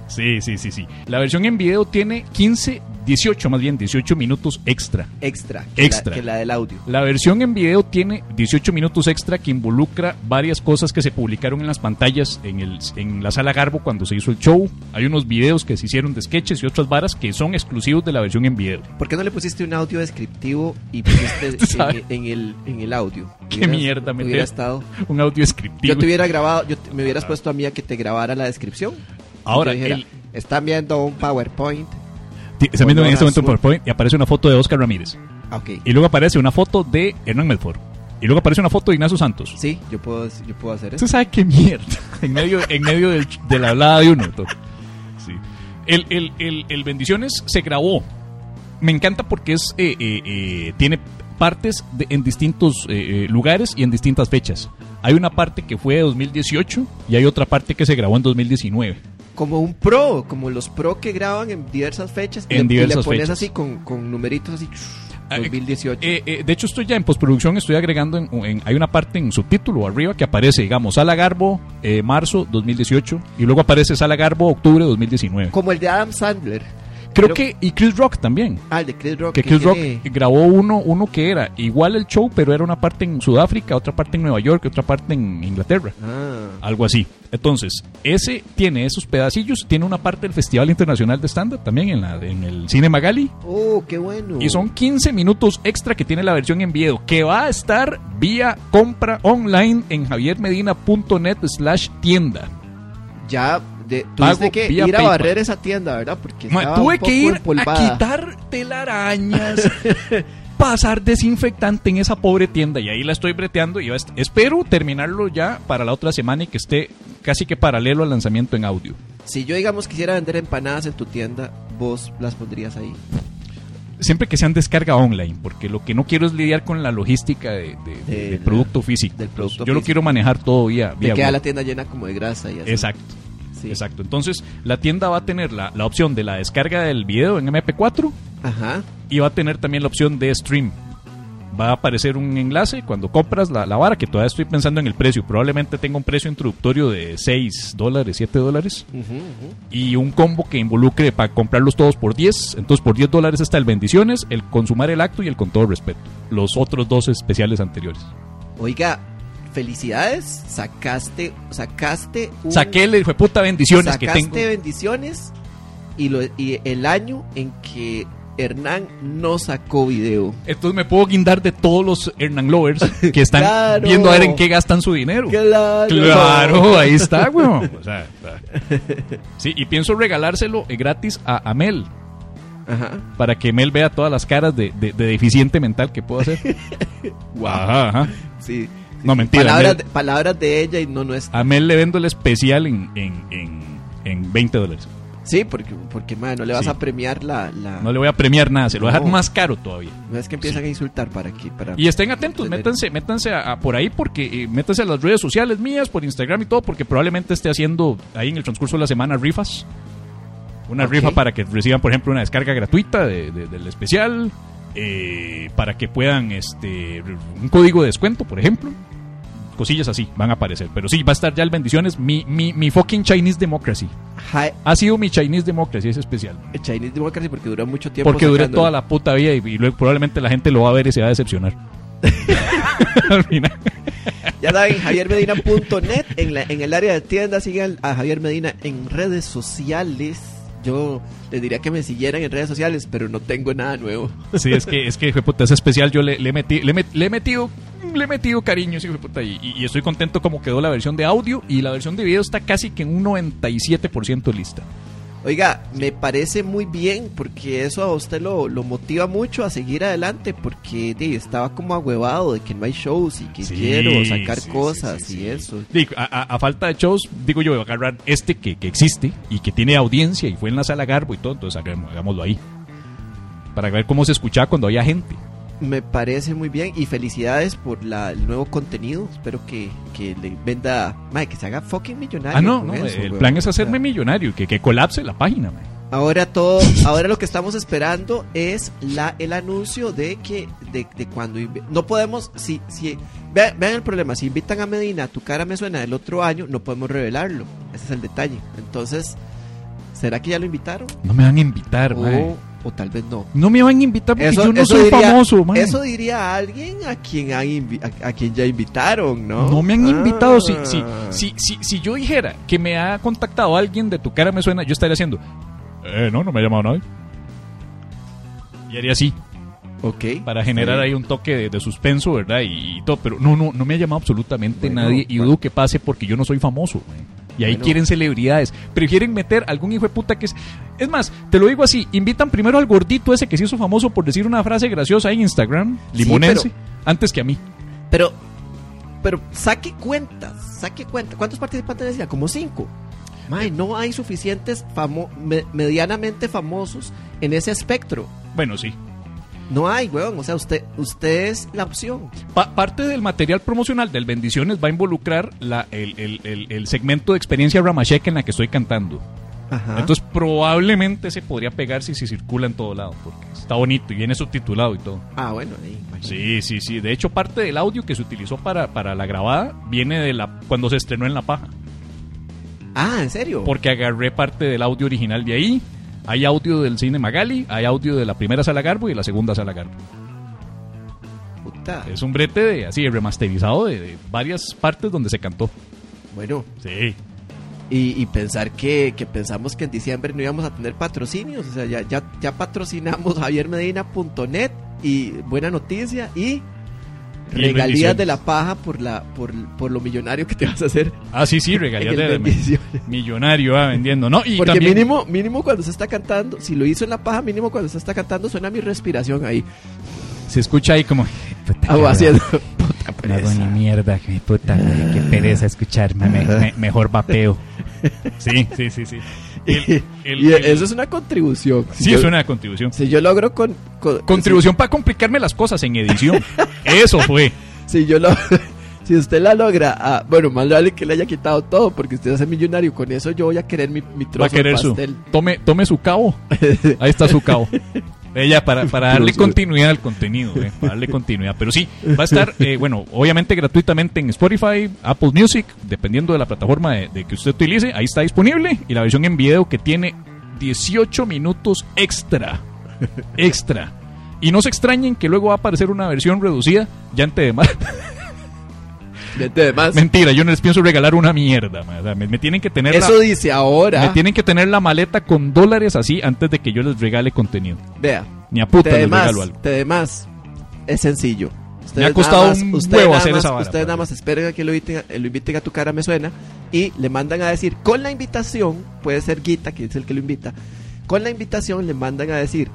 [SPEAKER 2] Sí, sí, sí, sí. La versión en video tiene 15, 18 más bien, 18 minutos extra.
[SPEAKER 1] Extra. que
[SPEAKER 2] Extra.
[SPEAKER 1] La, que la del audio.
[SPEAKER 2] La versión en video tiene 18 minutos extra que involucra varias cosas que se publicaron en las pantallas en, el, en la sala Garbo cuando se hizo el show. Hay unos videos que se hicieron de sketches y otras varas que son exclusivos de la versión en video.
[SPEAKER 1] ¿Por qué no le pusiste un audio descriptivo y pusiste en, en el, en el audio?
[SPEAKER 2] Qué
[SPEAKER 1] Hubieras-
[SPEAKER 2] mierda, me
[SPEAKER 1] Hubiera estado.
[SPEAKER 2] Un audio descriptivo.
[SPEAKER 1] Yo te hubiera grabado, yo te- me hubieras puesto a mí a que te grabara la descripción.
[SPEAKER 2] Ahora,
[SPEAKER 1] dijera,
[SPEAKER 2] el-
[SPEAKER 1] están viendo un PowerPoint.
[SPEAKER 2] Ti- Está viendo en este momento en. PowerPoint y aparece una foto de Oscar Ramírez.
[SPEAKER 1] Ah, Ok.
[SPEAKER 2] Y luego aparece una foto de Hernán Medford. Y luego aparece una foto de Ignacio Santos.
[SPEAKER 1] Sí, yo puedo, yo puedo hacer eso.
[SPEAKER 2] ¿Usted sabe qué mierda? En medio, en medio del- de la hablada de uno. Sí. El, el, el, el Bendiciones se grabó. Me encanta porque es eh, eh, eh, tiene partes de- en distintos eh, eh, lugares y en distintas fechas. Hay una parte que fue de 2018 y hay otra parte que se grabó en 2019.
[SPEAKER 1] Como un pro, como los pro que graban en diversas fechas.
[SPEAKER 2] En
[SPEAKER 1] y
[SPEAKER 2] diversas
[SPEAKER 1] le pones
[SPEAKER 2] fechas.
[SPEAKER 1] así con, con numeritos así.
[SPEAKER 2] Ah,
[SPEAKER 1] 2018.
[SPEAKER 2] Eh, eh, de hecho, estoy ya en postproducción, estoy agregando, en, en- hay una parte en subtítulo arriba que aparece, digamos, Sala Garbo, eh, marzo 2018, y luego aparece Sala Garbo, octubre 2019.
[SPEAKER 1] como el de Adam Sandler.
[SPEAKER 2] Creo
[SPEAKER 1] Creo-
[SPEAKER 2] que, y Chris Rock también.
[SPEAKER 1] Ah, el de Chris Rock.
[SPEAKER 2] Que Chris Rock
[SPEAKER 1] tiene-
[SPEAKER 2] grabó uno, uno que era igual el show, pero era una parte en Sudáfrica, otra parte en Nueva York, otra parte en Inglaterra.
[SPEAKER 1] Ah,
[SPEAKER 2] Algo así. Entonces, ese tiene esos pedacillos, tiene una parte del Festival Internacional de Stand-Up también en, la, en el Cine Magali.
[SPEAKER 1] oh, qué bueno.
[SPEAKER 2] Y son 15 minutos extra que tiene la versión en video, que va a estar vía compra online en javiermedina.net slash tienda.
[SPEAKER 1] Ya, de, tuviste que ir a barrer esa tienda, ¿verdad? Porque
[SPEAKER 2] Ma, tuve
[SPEAKER 1] un poco
[SPEAKER 2] que ir a quitar telarañas, pasar desinfectante en esa pobre tienda y ahí la estoy breteando y espero terminarlo ya para la otra semana y que esté casi que paralelo al lanzamiento en audio.
[SPEAKER 1] Si yo, digamos, quisiera vender empanadas en tu tienda, vos las pondrías ahí.
[SPEAKER 2] Siempre que sean descarga online, porque lo que no quiero es lidiar con la logística de, de- de-
[SPEAKER 1] De
[SPEAKER 2] del producto físico.
[SPEAKER 1] del producto
[SPEAKER 2] Yo lo quiero manejar todo vía,
[SPEAKER 1] Te
[SPEAKER 2] vía
[SPEAKER 1] queda
[SPEAKER 2] web.
[SPEAKER 1] la tienda llena como de grasa y así.
[SPEAKER 2] Exacto.
[SPEAKER 1] Sí.
[SPEAKER 2] Exacto. Entonces, la tienda va a tener la, la opción de la descarga del video en MP4
[SPEAKER 1] Ajá.
[SPEAKER 2] y va a tener también la opción de stream. Va a aparecer un enlace cuando compras la, la vara, que todavía estoy pensando en el precio. Probablemente tenga un precio introductorio de 6 dólares, 7 dólares. Y un combo que involucre para comprarlos todos por 10. Entonces, por 10 dólares está el Bendiciones, el Consumar el Acto y el Con todo respeto. Los otros dos especiales anteriores.
[SPEAKER 1] Oiga, felicidades. Sacaste, sacaste un...
[SPEAKER 2] Saqué el hijo de puta bendiciones que
[SPEAKER 1] sacaste
[SPEAKER 2] tengo.
[SPEAKER 1] bendiciones y, lo, y el año en que Hernán no sacó video.
[SPEAKER 2] Entonces me puedo guindar de todos los Hernán Lovers que están
[SPEAKER 1] Claro.
[SPEAKER 2] viendo a ver en qué gastan su dinero.
[SPEAKER 1] Claro.
[SPEAKER 2] Claro, ahí está, weón. O sea, está. sí, y pienso regalárselo eh, gratis a, a Mel
[SPEAKER 1] Ajá.
[SPEAKER 2] para que Mel vea todas las caras de, de- de deficiente mental que puedo hacer. Ajá, ajá.
[SPEAKER 1] Sí.
[SPEAKER 2] No, mentira,
[SPEAKER 1] Palabras, de, palabras de ella y no nuestra.
[SPEAKER 2] A Mel le vendo el especial en, en, en, en 20 dólares.
[SPEAKER 1] Sí, porque, porque man, no le vas
[SPEAKER 2] Sí.
[SPEAKER 1] a premiar la... la...
[SPEAKER 2] No le voy a premiar nada, se lo voy a dejar
[SPEAKER 1] No.
[SPEAKER 2] más caro todavía.
[SPEAKER 1] No es que empiezan a insultar para que... Para...
[SPEAKER 2] Y estén atentos, métanse, métanse a, a por ahí porque eh, métanse a las redes sociales mías, por Instagram y todo, porque probablemente esté haciendo ahí en el transcurso de la semana rifas. Una rifa para que reciban, por ejemplo, una descarga gratuita de- de- del especial, eh, para que puedan, este, un código de descuento, por ejemplo. Cosillas así van a aparecer. Pero sí, va a estar ya el bendiciones. Mi, mi, mi fucking Chinese Democracy.
[SPEAKER 1] Hi-
[SPEAKER 2] Ha sido mi Chinese Democracy, ese especial.
[SPEAKER 1] Chinese Democracy porque duró mucho tiempo.
[SPEAKER 2] Porque
[SPEAKER 1] sacándolo.
[SPEAKER 2] toda la puta vida y, y luego probablemente la gente lo va a ver y se va a decepcionar. Al final.
[SPEAKER 1] Ya saben, javiermedina.net en, la- en el área de tiendas. Sigan a Javier Medina en redes sociales. Yo les diría que me siguieran en redes sociales, pero no tengo nada nuevo.
[SPEAKER 2] Sí, es que, es que, puta, es especial. Yo le, le, metí, le, met- le he metido le he metido cariño, de puta, y, y estoy contento como quedó la versión de audio y la versión de video está casi que en un 97% lista.
[SPEAKER 1] Oiga, me parece muy bien porque eso a usted lo, lo motiva mucho a seguir adelante porque di, estaba como agüevado de que no hay shows y que
[SPEAKER 2] Sí,
[SPEAKER 1] quiero sacar
[SPEAKER 2] sí,
[SPEAKER 1] cosas
[SPEAKER 2] sí,
[SPEAKER 1] y eso.
[SPEAKER 2] Digo, a, falta de shows, digo yo, voy a agarrar este que, que existe y que tiene audiencia y fue en la sala Garbo y todo, entonces hagámoslo ahí. Para ver cómo se escuchaba cuando había gente.
[SPEAKER 1] Me parece muy bien y felicidades por la, el nuevo contenido. Espero que, que le venda, mae, que se haga fucking millonario.
[SPEAKER 2] Ah, no, no,
[SPEAKER 1] eso,
[SPEAKER 2] el
[SPEAKER 1] weón.
[SPEAKER 2] plan es hacerme millonario, que, que colapse la página. man.
[SPEAKER 1] Ahora todo, ahora lo que estamos esperando es la el anuncio de que de, de cuando no podemos si si vean, vean el problema, si invitan a Medina, tu cara me suena del otro año, no podemos revelarlo. Ese es el detalle. Entonces, ¿será que ya lo invitaron?
[SPEAKER 2] No me van a invitar, mae.
[SPEAKER 1] O, tal vez no.
[SPEAKER 2] No me van a invitar porque
[SPEAKER 1] Eso,
[SPEAKER 2] yo no soy
[SPEAKER 1] diría,
[SPEAKER 2] famoso, mae.
[SPEAKER 1] eso diría alguien a quien han a, a quien ya invitaron, ¿no?
[SPEAKER 2] No me han invitado. Si,
[SPEAKER 1] Ah.
[SPEAKER 2] si, si, si, si yo dijera que me ha contactado alguien de tu cara me suena, yo estaría haciendo. Eh, no, no me ha llamado nadie. Y haría así,
[SPEAKER 1] Ok.
[SPEAKER 2] para generar ahí un toque de, de suspenso, ¿verdad? Y, y todo. Pero no, no, no me ha llamado absolutamente
[SPEAKER 1] Bueno,
[SPEAKER 2] nadie. Y dudo que pase porque yo no soy famoso. mae. Y ahí
[SPEAKER 1] Bueno.
[SPEAKER 2] quieren celebridades. Prefieren meter algún hijo de puta que es. Es más, te lo digo así: invitan primero al gordito ese que se hizo famoso por decir una frase graciosa en Instagram,
[SPEAKER 1] Sí,
[SPEAKER 2] limonense,
[SPEAKER 1] pero-
[SPEAKER 2] antes que a mí.
[SPEAKER 1] Pero, pero saque cuentas, saque cuentas. ¿Cuántos participantes decía? Como cinco. Mae, no hay suficientes famo me- medianamente famosos en ese espectro.
[SPEAKER 2] Bueno, sí.
[SPEAKER 1] No hay, weón. O sea, usted, usted es la opción.
[SPEAKER 2] Pa- parte del material promocional del Bendiciones va a involucrar la, el, el- el- el segmento de experiencia Ramachek en la que estoy cantando.
[SPEAKER 1] Ajá.
[SPEAKER 2] Entonces probablemente se podría pegar si se circula en todo lado, porque está bonito y viene subtitulado y todo.
[SPEAKER 1] ah, bueno, ahí.
[SPEAKER 2] Sí, sí, sí. De hecho, parte del audio que se utilizó para, para la grabada viene de la cuando se estrenó en La Paja.
[SPEAKER 1] Ah, ¿en serio?
[SPEAKER 2] Porque agarré parte del audio original de ahí. Hay audio del cine Magali, hay audio de la primera sala Garbo y de la segunda sala Garbo.
[SPEAKER 1] Puta.
[SPEAKER 2] Es un brete de así, remasterizado de, de varias partes donde se cantó.
[SPEAKER 1] Bueno,
[SPEAKER 2] Sí.
[SPEAKER 1] y, y pensar que, que pensamos que en diciembre no íbamos a tener patrocinios. O sea, ya, ya, ya patrocinamos javiermedina.net y buena noticia y
[SPEAKER 2] Y
[SPEAKER 1] regalías de la paja por la por, por lo millonario que te vas a hacer
[SPEAKER 2] Ah, sí, sí, regalías de
[SPEAKER 1] bendiciones.
[SPEAKER 2] millonario ah, vendiendo, ¿no? Y
[SPEAKER 1] Porque
[SPEAKER 2] también,
[SPEAKER 1] mínimo, mínimo cuando se está cantando, si lo hizo en la paja, mínimo cuando se está cantando suena mi respiración ahí.
[SPEAKER 2] se escucha ahí como
[SPEAKER 1] va haciendo puta
[SPEAKER 2] No hago ni
[SPEAKER 1] pereza.
[SPEAKER 2] mierda, que puta, qué pereza escucharme, me- me- mejor vapeo. Sí, sí, sí, sí. El- el-
[SPEAKER 1] y
[SPEAKER 2] el-
[SPEAKER 1] eso es una contribución. Si
[SPEAKER 2] Sí,
[SPEAKER 1] yo,
[SPEAKER 2] es una contribución.
[SPEAKER 1] Si yo logro con, con-
[SPEAKER 2] Contribución para complicarme las cosas en edición. Eso fue.
[SPEAKER 1] Si, yo lo si usted la logra, ah, bueno, más le vale que le haya quitado todo porque usted es millonario. Con eso yo voy a querer mi, mi trozo
[SPEAKER 2] Va a querer
[SPEAKER 1] de
[SPEAKER 2] su.
[SPEAKER 1] pastel.
[SPEAKER 2] Tome, tome su cabo. Ahí está su cabo. Ella para, para darle continuidad al contenido, eh, para darle continuidad. Pero sí, va a estar, eh, bueno, obviamente gratuitamente en Spotify, Apple Music, dependiendo de la plataforma de, de que usted utilice, ahí está disponible. Y la versión en video que tiene 18 minutos extra. Extra. Y no se extrañen que luego va a aparecer una versión reducida, ya ante de más.
[SPEAKER 1] De más.
[SPEAKER 2] Mentira, yo no les pienso regalar una mierda. ma. O sea, me, me tienen que tener la-
[SPEAKER 1] Eso dice ahora.
[SPEAKER 2] me tienen que tener la maleta con dólares así antes de que yo les regale contenido.
[SPEAKER 1] Vea,
[SPEAKER 2] Ni a puta les
[SPEAKER 1] más,
[SPEAKER 2] regalo algo.
[SPEAKER 1] te de más. Es sencillo. Ustedes
[SPEAKER 2] ha costado
[SPEAKER 1] nada más-
[SPEAKER 2] un
[SPEAKER 1] ustedes
[SPEAKER 2] huevo
[SPEAKER 1] nada
[SPEAKER 2] hacer
[SPEAKER 1] más-
[SPEAKER 2] esa vara,
[SPEAKER 1] Ustedes nada
[SPEAKER 2] padre.
[SPEAKER 1] más esperen a que lo inviten, a- lo inviten a tu cara, me suena. Y le mandan a decir, con la invitación, puede ser Guita, que es el que lo invita. Con la invitación le mandan a decir,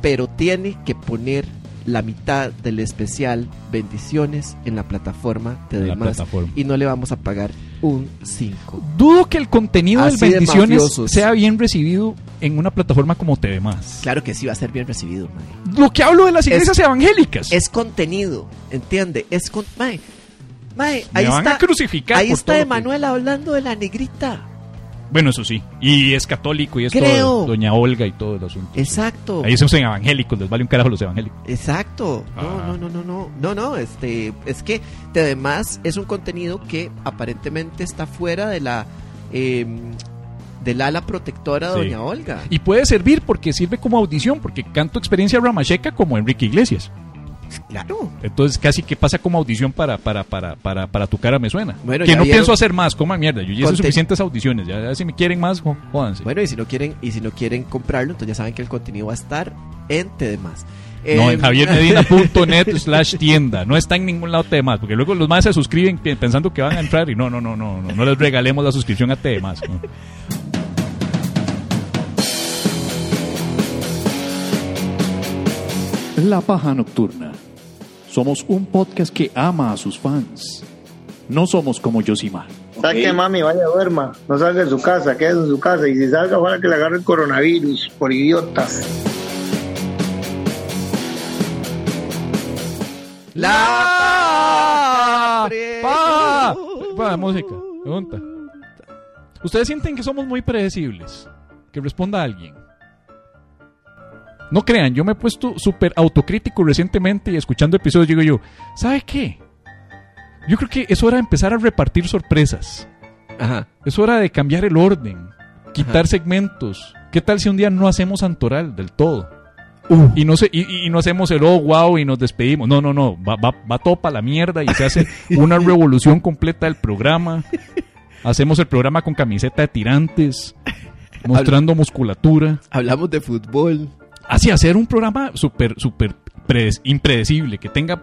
[SPEAKER 1] pero tiene que poner la mitad del especial Bendiciones en la plataforma de demás. Y no le vamos a pagar un 5.
[SPEAKER 2] Dudo que el contenido
[SPEAKER 1] Así
[SPEAKER 2] del
[SPEAKER 1] de
[SPEAKER 2] Bendiciones sea bien recibido en una plataforma como TV Más.
[SPEAKER 1] Claro que sí va a ser bien recibido, mae.
[SPEAKER 2] Lo que hablo de las iglesias evangélicas.
[SPEAKER 1] Es contenido, ¿entiende? Es con... Mae, mae,
[SPEAKER 2] Me
[SPEAKER 1] ahí
[SPEAKER 2] van
[SPEAKER 1] está...
[SPEAKER 2] a crucificar.
[SPEAKER 1] Ahí está
[SPEAKER 2] que-
[SPEAKER 1] Emanuel hablando de la negrita.
[SPEAKER 2] Bueno, eso sí. Y es católico y es
[SPEAKER 1] Creo.
[SPEAKER 2] todo. Doña Olga y todo el asunto.
[SPEAKER 1] Exacto.
[SPEAKER 2] Ahí son evangélicos, les vale un carajo los evangélicos.
[SPEAKER 1] Exacto. No,
[SPEAKER 2] Ah.
[SPEAKER 1] no, no, no, no. No, no, este, es que además es un contenido que aparentemente está fuera de la eh, del ala protectora de
[SPEAKER 2] Sí.
[SPEAKER 1] Doña Olga.
[SPEAKER 2] Y puede servir porque sirve como audición, porque canto experiencia ramacheca como Enrique Iglesias.
[SPEAKER 1] Claro.
[SPEAKER 2] Entonces casi que pasa como audición para, para, para, para, para tu cara me suena.
[SPEAKER 1] Bueno,
[SPEAKER 2] que no
[SPEAKER 1] vieron-
[SPEAKER 2] pienso hacer más, coman mierda. Yo ya hice suficientes audiciones. Ya, ya si me quieren más, jódanse.
[SPEAKER 1] Bueno, y si no quieren, y si no quieren comprarlo, entonces ya saben que el contenido va a estar en Más.
[SPEAKER 2] No, en javiermedina.net slash tienda. No está en ningún lado TDMás, porque luego los más se suscriben pensando que van a entrar y no, no, no, no, no, no les regalemos la suscripción a TDMás. ¿no?
[SPEAKER 3] La Paja Nocturna. Somos un podcast que ama a sus fans. No somos como Yosimar.
[SPEAKER 4] ¿Sabe qué, mami? Vaya, duerma. No salga de su casa, quédese en su casa. Y si salga, ojalá que le agarre el coronavirus, por idiotas.
[SPEAKER 1] La
[SPEAKER 2] ¡Pa! Pa, música. Pregunta. ¿Ustedes sienten que somos muy predecibles? Que responda alguien. No crean, yo me he puesto súper autocrítico recientemente y escuchando episodios digo yo, ¿sabe qué? Yo creo que es hora de empezar a repartir sorpresas.
[SPEAKER 1] Ajá.
[SPEAKER 2] Es hora de cambiar el orden, quitar
[SPEAKER 1] Ajá.
[SPEAKER 2] segmentos. ¿Qué tal si un día no hacemos Antoral del todo? Y no se, y, y no hacemos el oh wow y nos despedimos. No, no, no. Va, va, va todo para la mierda y se hace una revolución completa del programa. Hacemos el programa con camiseta de tirantes, mostrando musculatura.
[SPEAKER 1] Hablamos de fútbol.
[SPEAKER 2] Así, hacer un programa súper, súper prede- impredecible, que tenga.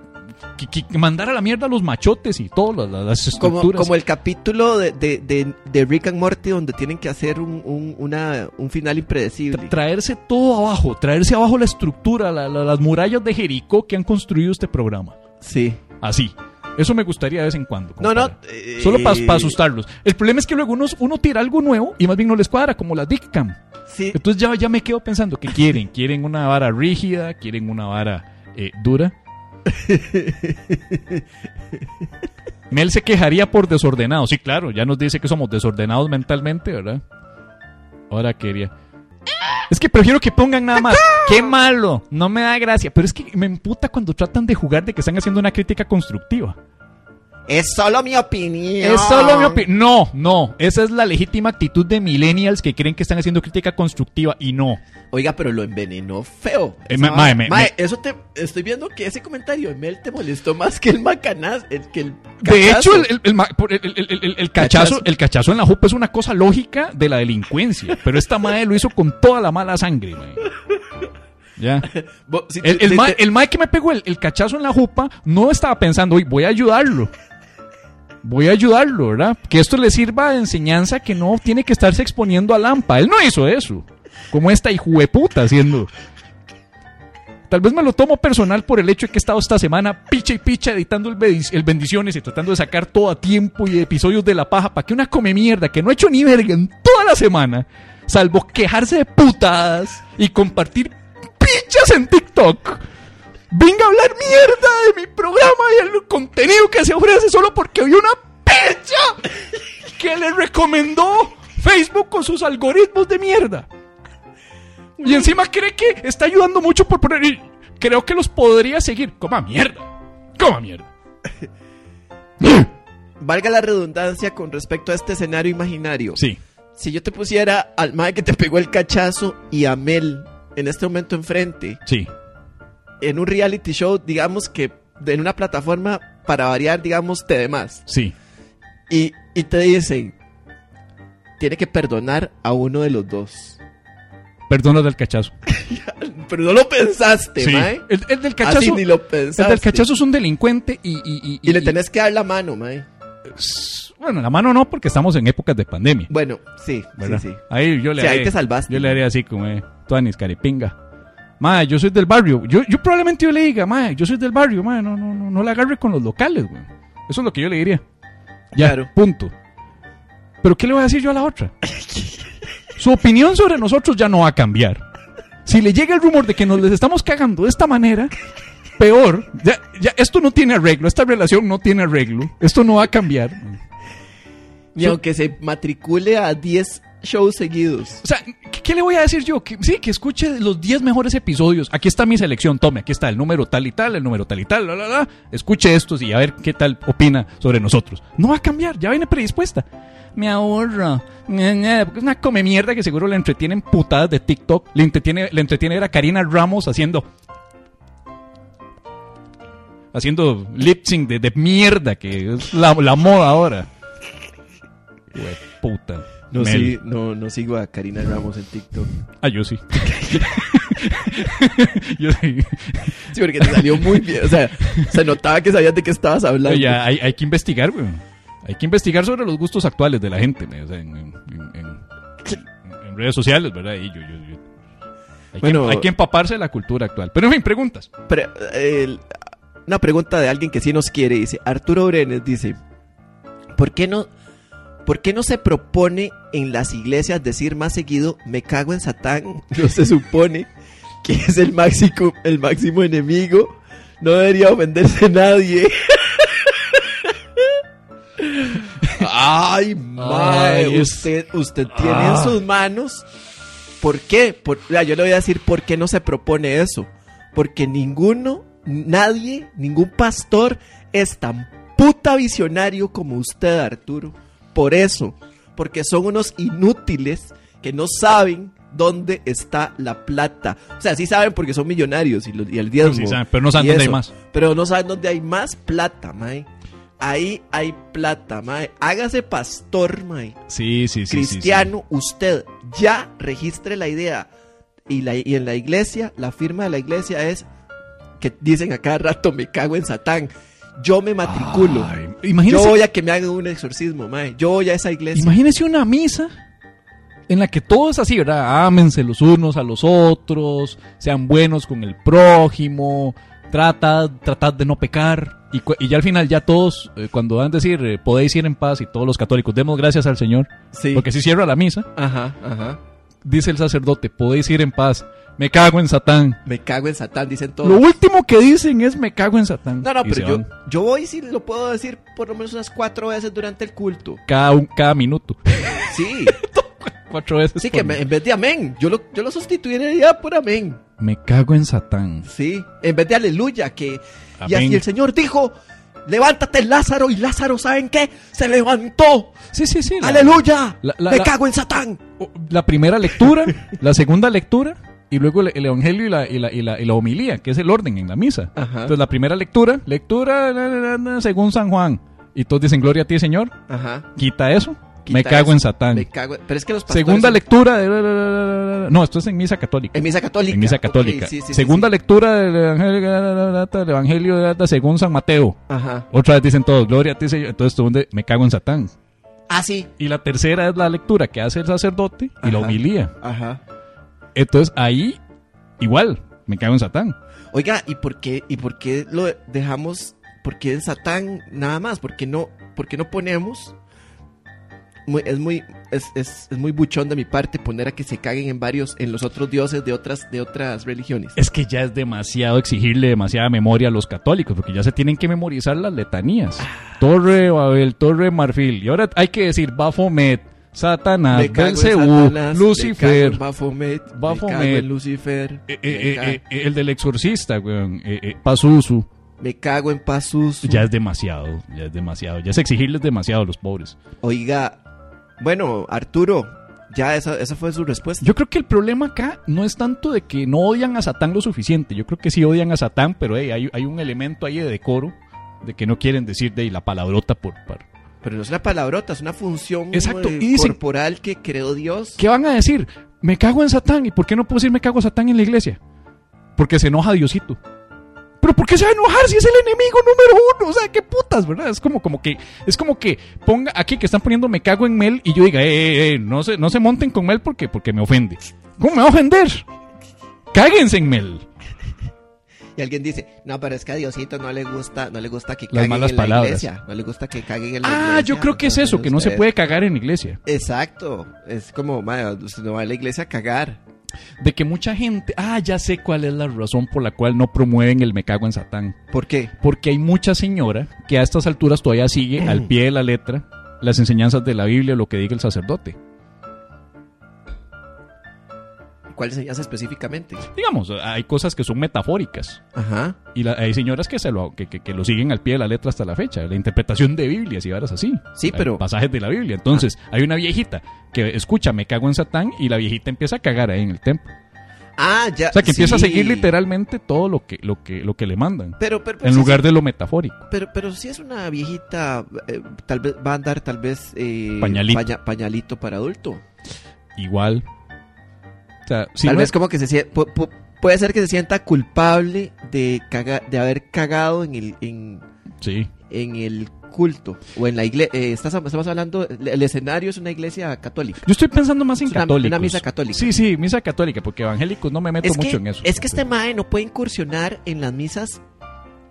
[SPEAKER 2] Que, mandar a la mierda a los machotes y todas las, las
[SPEAKER 1] Como,
[SPEAKER 2] estructuras.
[SPEAKER 1] como el capítulo de, de, de, de Rick and Morty donde tienen que hacer un, un, una, un final impredecible.
[SPEAKER 2] traerse todo abajo, traerse abajo la estructura, la- la- las murallas de Jericó que han construido este programa.
[SPEAKER 1] Sí.
[SPEAKER 2] Así. Eso me gustaría de vez en cuando.
[SPEAKER 1] No, no. eh,
[SPEAKER 2] Solo para asustarlos. El problema es que luego uno, uno tira algo nuevo y más bien no les cuadra, como la Dickcam.
[SPEAKER 1] Sí.
[SPEAKER 2] Entonces ya, ya me quedo pensando, ¿qué quieren? ¿Quieren una vara rígida? ¿Quieren una vara eh, dura? Mel se quejaría por desordenado. Sí, claro, ya nos dice que somos desordenados mentalmente, ¿verdad? Ahora quería. Es que prefiero que pongan nada más. ¡Qué malo! No me da gracia. Pero es que me emputa cuando tratan de jugar de que están haciendo una crítica constructiva.
[SPEAKER 1] Es solo mi opinión.
[SPEAKER 2] Es solo mi opinión. No, no. Esa es la legítima actitud de millennials que creen que están haciendo crítica constructiva y no.
[SPEAKER 1] Oiga, pero lo envenenó feo.
[SPEAKER 2] Eh, ma- mae,
[SPEAKER 1] eso te. Estoy viendo que ese comentario de Mel te molestó más que el macanaz. El, que el
[SPEAKER 2] De hecho, el, cachazo,
[SPEAKER 1] Cachazo.
[SPEAKER 2] el cachazo en la jupa es una cosa lógica de la delincuencia. Pero esta madre lo hizo con toda la mala sangre, mae. Ya. El, el,
[SPEAKER 1] si
[SPEAKER 2] mae,
[SPEAKER 1] te-
[SPEAKER 2] el mae que me pegó el, el cachazo en la jupa no estaba pensando, oye, voy a ayudarlo. Voy a ayudarlo, ¿verdad? Que esto le sirva de enseñanza que no tiene que estarse exponiendo a Lampa. Él no hizo eso. Como esta hijueputa haciendo. Tal vez me lo tomo personal por el hecho de que he estado esta semana picha y picha editando el, Bendiciones y tratando de sacar todo a tiempo y episodios de la paja para que una come mierda que no he hecho ni verga en toda la semana, salvo quejarse de putadas y compartir pichas en TikTok. Venga a hablar mierda de mi programa y el contenido que se ofrece solo porque vi una pecha que le recomendó Facebook con sus algoritmos de mierda. Y encima cree que está ayudando mucho por poner. y Creo que los podría seguir. Coma mierda. Coma mierda.
[SPEAKER 1] Valga la redundancia con respecto a este escenario imaginario.
[SPEAKER 2] Sí.
[SPEAKER 1] Si yo te pusiera al mae que te pegó el cachazo y a Mel en este momento enfrente,
[SPEAKER 2] Sí.
[SPEAKER 1] En un reality show, digamos que en una plataforma para variar, digamos, te demás.
[SPEAKER 2] Sí.
[SPEAKER 1] Y, y te dicen, tiene que perdonar a uno de los dos.
[SPEAKER 2] Perdona del cachazo.
[SPEAKER 1] Pero no lo pensaste,
[SPEAKER 2] Sí.
[SPEAKER 1] mae.
[SPEAKER 2] El, el del
[SPEAKER 1] Así
[SPEAKER 2] cachazo.
[SPEAKER 1] ni lo
[SPEAKER 2] El
[SPEAKER 1] pensaste.
[SPEAKER 2] del cachazo es un delincuente y. Y,
[SPEAKER 1] Y le tenés que dar la mano, mae.
[SPEAKER 2] Bueno, la mano no, porque estamos en épocas de pandemia.
[SPEAKER 1] Bueno, sí,
[SPEAKER 2] ¿verdad?
[SPEAKER 1] sí, sí.
[SPEAKER 2] Ahí yo le
[SPEAKER 1] Sí, ahí
[SPEAKER 2] haré-
[SPEAKER 1] te salvaste.
[SPEAKER 2] Yo le haré así como, eh, Tuanis, caripinga. Ma, yo soy del barrio. Yo, yo probablemente yo le diga, ma, yo soy del barrio, ma, no, no, no, no la agarre con los locales, güey. Eso es lo que yo le diría. Ya,
[SPEAKER 1] Claro.
[SPEAKER 2] punto. Pero ¿qué le voy a decir yo a la otra? Su opinión sobre nosotros ya no va a cambiar. Si le llega el rumor de que nos les estamos cagando de esta manera, peor. Ya, ya, esto no tiene arreglo. Esta relación no tiene arreglo. Esto no va a cambiar.
[SPEAKER 1] Ni aunque se matricule a 10 shows seguidos.
[SPEAKER 2] O sea, ¿qué, qué le voy a decir yo? Que, sí, que escuche los 10 mejores episodios. Aquí está mi selección, tome, aquí está el número tal y tal, el número tal y tal, la, la, la. Escuche estos y a ver qué tal opina sobre nosotros. No va a cambiar, ya viene predispuesta. Me Ñe, porque es una come mierda que seguro le entretienen putadas de TikTok. Le entretiene, le entretiene ver a Karina Ramos haciendo. haciendo lip sync de, de mierda, que es la, la moda ahora. Hue puta.
[SPEAKER 1] No, sí, no, no sigo a Karina Ramos en TikTok.
[SPEAKER 2] Ah, yo sí. yo sí.
[SPEAKER 1] Sí, porque te salió muy bien. O sea, se notaba que sabías de qué estabas hablando.
[SPEAKER 2] Ya, hay, hay que investigar, güey. Hay que investigar sobre los gustos actuales de la gente, o sea, en, en- en- en- redes sociales, ¿verdad? Y yo, yo- yo- Hay,
[SPEAKER 1] Bueno.
[SPEAKER 2] que, hay que empaparse de la cultura actual. Pero en fin, preguntas.
[SPEAKER 1] Una pregunta de alguien que sí nos quiere. Dice, Arturo Brenes dice, ¿por qué no, ¿por qué no se propone en las iglesias decir más seguido, me cago en Satán? No se supone que es el máximo, el máximo enemigo. No debería ofenderse nadie. Ay,
[SPEAKER 2] es-
[SPEAKER 1] usted, usted tiene
[SPEAKER 2] Ah.
[SPEAKER 1] en sus manos. ¿Por qué? Por- yo le voy a decir por qué no se propone eso. Porque ninguno, nadie, ningún pastor es tan puta visionario como usted, Arturo. Por eso. Porque son unos inútiles que no saben dónde está la plata. O sea, sí saben porque son millonarios y, lo- y el diezmo.
[SPEAKER 2] Sí saben, pero no saben dónde hay más.
[SPEAKER 1] Pero no saben dónde hay más plata, mae. Ahí hay plata, mae. Hágase pastor, mae.
[SPEAKER 2] Sí, sí, sí. sí,
[SPEAKER 1] Cristiano, usted ya registre la idea. Y, la, y en la iglesia, la firma de la iglesia es que dicen a cada rato, me cago en Satán. Yo me matriculo.
[SPEAKER 2] Ay,
[SPEAKER 1] Yo
[SPEAKER 2] imagínese,
[SPEAKER 1] voy a que me hagan un exorcismo, mae. Yo voy a esa iglesia.
[SPEAKER 2] imagínese una misa en la que todo es así, ¿verdad? Ámense los unos a los otros, sean buenos con el prójimo, tratad, tratad de no pecar. Y, y ya al final, ya todos, eh, cuando van a decir, eh, podéis ir en paz, y todos los católicos, demos gracias al Señor,
[SPEAKER 1] Sí.
[SPEAKER 2] porque si cierra la misa,
[SPEAKER 1] Ajá, ajá.
[SPEAKER 2] dice el sacerdote, podéis ir en paz, me cago en Satán.
[SPEAKER 1] Me cago en Satán, dicen todos.
[SPEAKER 2] Lo último que dicen es me cago en Satán.
[SPEAKER 1] No, no,
[SPEAKER 2] Y
[SPEAKER 1] pero yo,
[SPEAKER 2] van
[SPEAKER 1] yo voy si lo puedo decir por lo menos unas cuatro veces durante el culto.
[SPEAKER 2] Cada, un- cada minuto.
[SPEAKER 1] Sí,
[SPEAKER 2] Cuatro veces.
[SPEAKER 1] sí que me- en vez de amén, yo lo, yo lo sustituiría por amén.
[SPEAKER 2] Me cago en Satán.
[SPEAKER 1] Sí, en vez de aleluya, que... Y así el Señor dijo, levántate Lázaro, y Lázaro, ¿saben qué? Se levantó.
[SPEAKER 2] Sí, sí, sí.
[SPEAKER 1] ¡Aleluya!
[SPEAKER 2] la- la-
[SPEAKER 1] ¡Me
[SPEAKER 2] la-
[SPEAKER 1] cago en Satán!
[SPEAKER 2] o- La primera lectura, la segunda lectura y luego el, el evangelio y la, y, la, y, la, y la homilía, que es el orden en la misa.
[SPEAKER 1] Ajá.
[SPEAKER 2] Entonces la primera lectura, lectura na, na, na, según San Juan. Y todos dicen gloria a ti, Señor.
[SPEAKER 1] Ajá.
[SPEAKER 2] Quita eso.
[SPEAKER 1] Quita
[SPEAKER 2] me cago
[SPEAKER 1] eso.
[SPEAKER 2] en Satán.
[SPEAKER 1] Me cago en- Pero es que los
[SPEAKER 2] Segunda lectura de... No, esto es en misa católica.
[SPEAKER 1] En misa católica.
[SPEAKER 2] En misa católica.
[SPEAKER 1] sí, sí, sí,
[SPEAKER 2] Segunda
[SPEAKER 1] sí.
[SPEAKER 2] lectura del evangelio, del evangelio según San Mateo.
[SPEAKER 1] Ajá.
[SPEAKER 2] Otra vez dicen todos, gloria a ti, Señor. Entonces, mundo, me cago en Satán.
[SPEAKER 1] Ah, sí.
[SPEAKER 2] Y la tercera es la lectura que hace el sacerdote y la homilía.
[SPEAKER 1] Ajá.
[SPEAKER 2] Entonces, ahí, igual, me cago en Satán.
[SPEAKER 1] Oiga, ¿y por qué, y por qué lo dejamos, por qué en Satán nada más? ¿Por qué no, por qué no ponemos? Muy- es muy, es, es, es muy buchón de mi parte poner a que se caguen en varios, en los otros dioses de otras, de otras religiones.
[SPEAKER 2] Es que ya es demasiado exigirle demasiada memoria a los católicos, porque ya se tienen que memorizar las letanías. Torre Babel, Torre Marfil. Y ahora hay que decir Baphomet, Satanás, Belcebú,
[SPEAKER 1] cago
[SPEAKER 2] Lucifer.
[SPEAKER 1] cago en Lucifer,
[SPEAKER 2] eh, eh, eh, el del exorcista, weón, Pazuzu.
[SPEAKER 1] me cago en Pazus.
[SPEAKER 2] Ya es demasiado, ya es demasiado. Ya es exigirles demasiado a los pobres.
[SPEAKER 1] Oiga, bueno, Arturo, ya esa, esa fue su respuesta.
[SPEAKER 2] Yo creo que el problema acá no es tanto de que no odian a Satán lo suficiente. Yo creo que sí odian a Satán, pero hey, hay, hay un elemento ahí de decoro de que no quieren decir de la palabrota por par.
[SPEAKER 1] Pero no es una palabrota, es una función
[SPEAKER 2] Exacto,
[SPEAKER 1] eh,
[SPEAKER 2] y dicen-
[SPEAKER 1] corporal que creó Dios.
[SPEAKER 2] ¿Qué van a decir? Me cago en Satán. ¿Y por qué no puedo decir me cago en Satán en la iglesia? Porque se enoja Diosito. Pero ¿por qué se va a enojar si es el enemigo número uno? O sea, qué putas, ¿verdad? Es como, como que, es como que ponga aquí que están poniendo me cago en Mel y yo diga, eh, eh, eh, no se, no se monten con Mel porque, porque me ofende. ¿Cómo me va a ofender? Cáguense en Mel.
[SPEAKER 1] Y alguien dice, no, pero es que a Diosito no le gusta, no le gusta que caguen en la iglesia. No le gusta que caguen en la
[SPEAKER 2] Ah,
[SPEAKER 1] iglesia.
[SPEAKER 2] yo creo que es eso, que no se puede cagar en la iglesia.
[SPEAKER 1] Exacto. Es como, madre, usted no va a la iglesia a cagar.
[SPEAKER 2] De que mucha gente, ah, ya sé cuál es la razón por la cual no promueven el me cago en Satán.
[SPEAKER 1] ¿Por qué?
[SPEAKER 2] Porque hay mucha señora que a estas alturas todavía sigue al pie de la letra las enseñanzas de la Biblia o lo que diga el sacerdote.
[SPEAKER 1] ¿Cuál enseñanza específicamente?
[SPEAKER 2] Digamos, hay cosas que son metafóricas
[SPEAKER 1] Ajá.
[SPEAKER 2] y la- hay señoras que, se lo, que, que- que lo siguen al pie de la letra hasta la fecha. La interpretación de Biblias y varas así.
[SPEAKER 1] Sí,
[SPEAKER 2] Hay
[SPEAKER 1] pero-
[SPEAKER 2] Pasajes de la Biblia. Entonces, hay una viejita que escucha me cago en Satán y la viejita empieza a cagar ahí en el templo.
[SPEAKER 1] Ah, ya.
[SPEAKER 2] O sea, que empieza a seguir literalmente todo lo que, lo que, lo que le mandan.
[SPEAKER 1] Pero, pero, pero
[SPEAKER 2] En lugar
[SPEAKER 1] sí,
[SPEAKER 2] de lo metafórico.
[SPEAKER 1] Pero, pero si es una viejita, eh, tal vez va a andar tal vez eh,
[SPEAKER 2] Pañalito.
[SPEAKER 1] paña- pañalito para adulto.
[SPEAKER 2] Igual. O sea, si
[SPEAKER 1] tal
[SPEAKER 2] no
[SPEAKER 1] vez
[SPEAKER 2] es-
[SPEAKER 1] como que se sie- pu- pu- puede ser que se sienta culpable de caga- de haber cagado en el en,
[SPEAKER 2] Sí.
[SPEAKER 1] en el culto o en la iglesia. estamos hablando, el escenario es una iglesia católica.
[SPEAKER 2] Yo estoy pensando más en
[SPEAKER 1] Es una-
[SPEAKER 2] católicos.
[SPEAKER 1] una misa católica.
[SPEAKER 2] Sí, sí, misa católica, porque evangélicos no me meto
[SPEAKER 1] Es
[SPEAKER 2] mucho
[SPEAKER 1] que,
[SPEAKER 2] en eso.
[SPEAKER 1] es que este mae no puede incursionar en las misas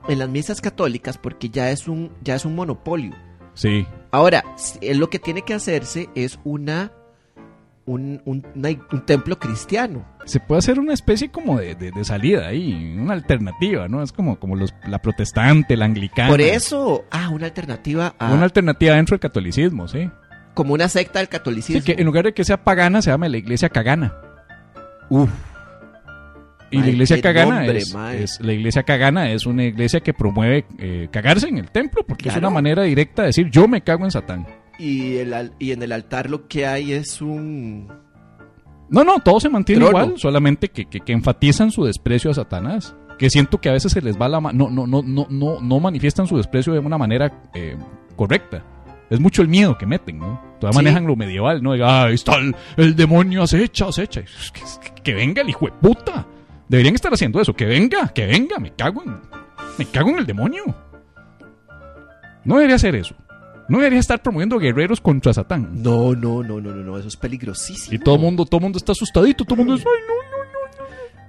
[SPEAKER 1] en las misas católicas porque ya es un ya es un monopolio.
[SPEAKER 2] Sí.
[SPEAKER 1] Ahora, él lo que tiene que hacerse es una un, un, una- un templo cristiano.
[SPEAKER 2] Se puede hacer una especie como de, de- de salida ahí, una alternativa, ¿no? Es como, como los, la protestante, la anglicana.
[SPEAKER 1] Por eso, ah, una alternativa a
[SPEAKER 2] Una alternativa dentro del catolicismo, sí.
[SPEAKER 1] como una secta del
[SPEAKER 2] Sí,
[SPEAKER 1] catolicismo.
[SPEAKER 2] que en lugar de que sea pagana, se llama la iglesia cagana.
[SPEAKER 1] Uf.
[SPEAKER 2] Y la iglesia cagana
[SPEAKER 1] nombre,
[SPEAKER 2] es, la iglesia cagana es una iglesia que promueve eh, cagarse en el templo, porque es una manera directa de decir yo me cago en Satán.
[SPEAKER 1] Y, el, y en el altar lo que hay es un
[SPEAKER 2] No, no, todo se mantiene
[SPEAKER 1] Trono.
[SPEAKER 2] igual, solamente que, que- que enfatizan su desprecio a Satanás. Que siento que a veces se les va la mano, no, no, no, no, no, no manifiestan su desprecio de una manera eh, correcta. Es mucho el miedo que meten, ¿no? Todavía
[SPEAKER 1] Sí.
[SPEAKER 2] manejan lo medieval, ¿no? Diga, "Ah, ahí está el, el demonio, acecha, acecha. Que venga el hijo de puta. Deberían estar haciendo eso, que venga, que venga, me cago en, me cago en el demonio. No debería hacer eso. No debería estar promoviendo guerreros contra Satán.
[SPEAKER 1] No, no, no, no, no, no, eso es peligrosísimo.
[SPEAKER 2] Y todo el mundo, todo mundo está asustadito, todo el mundo es, "Ay, no,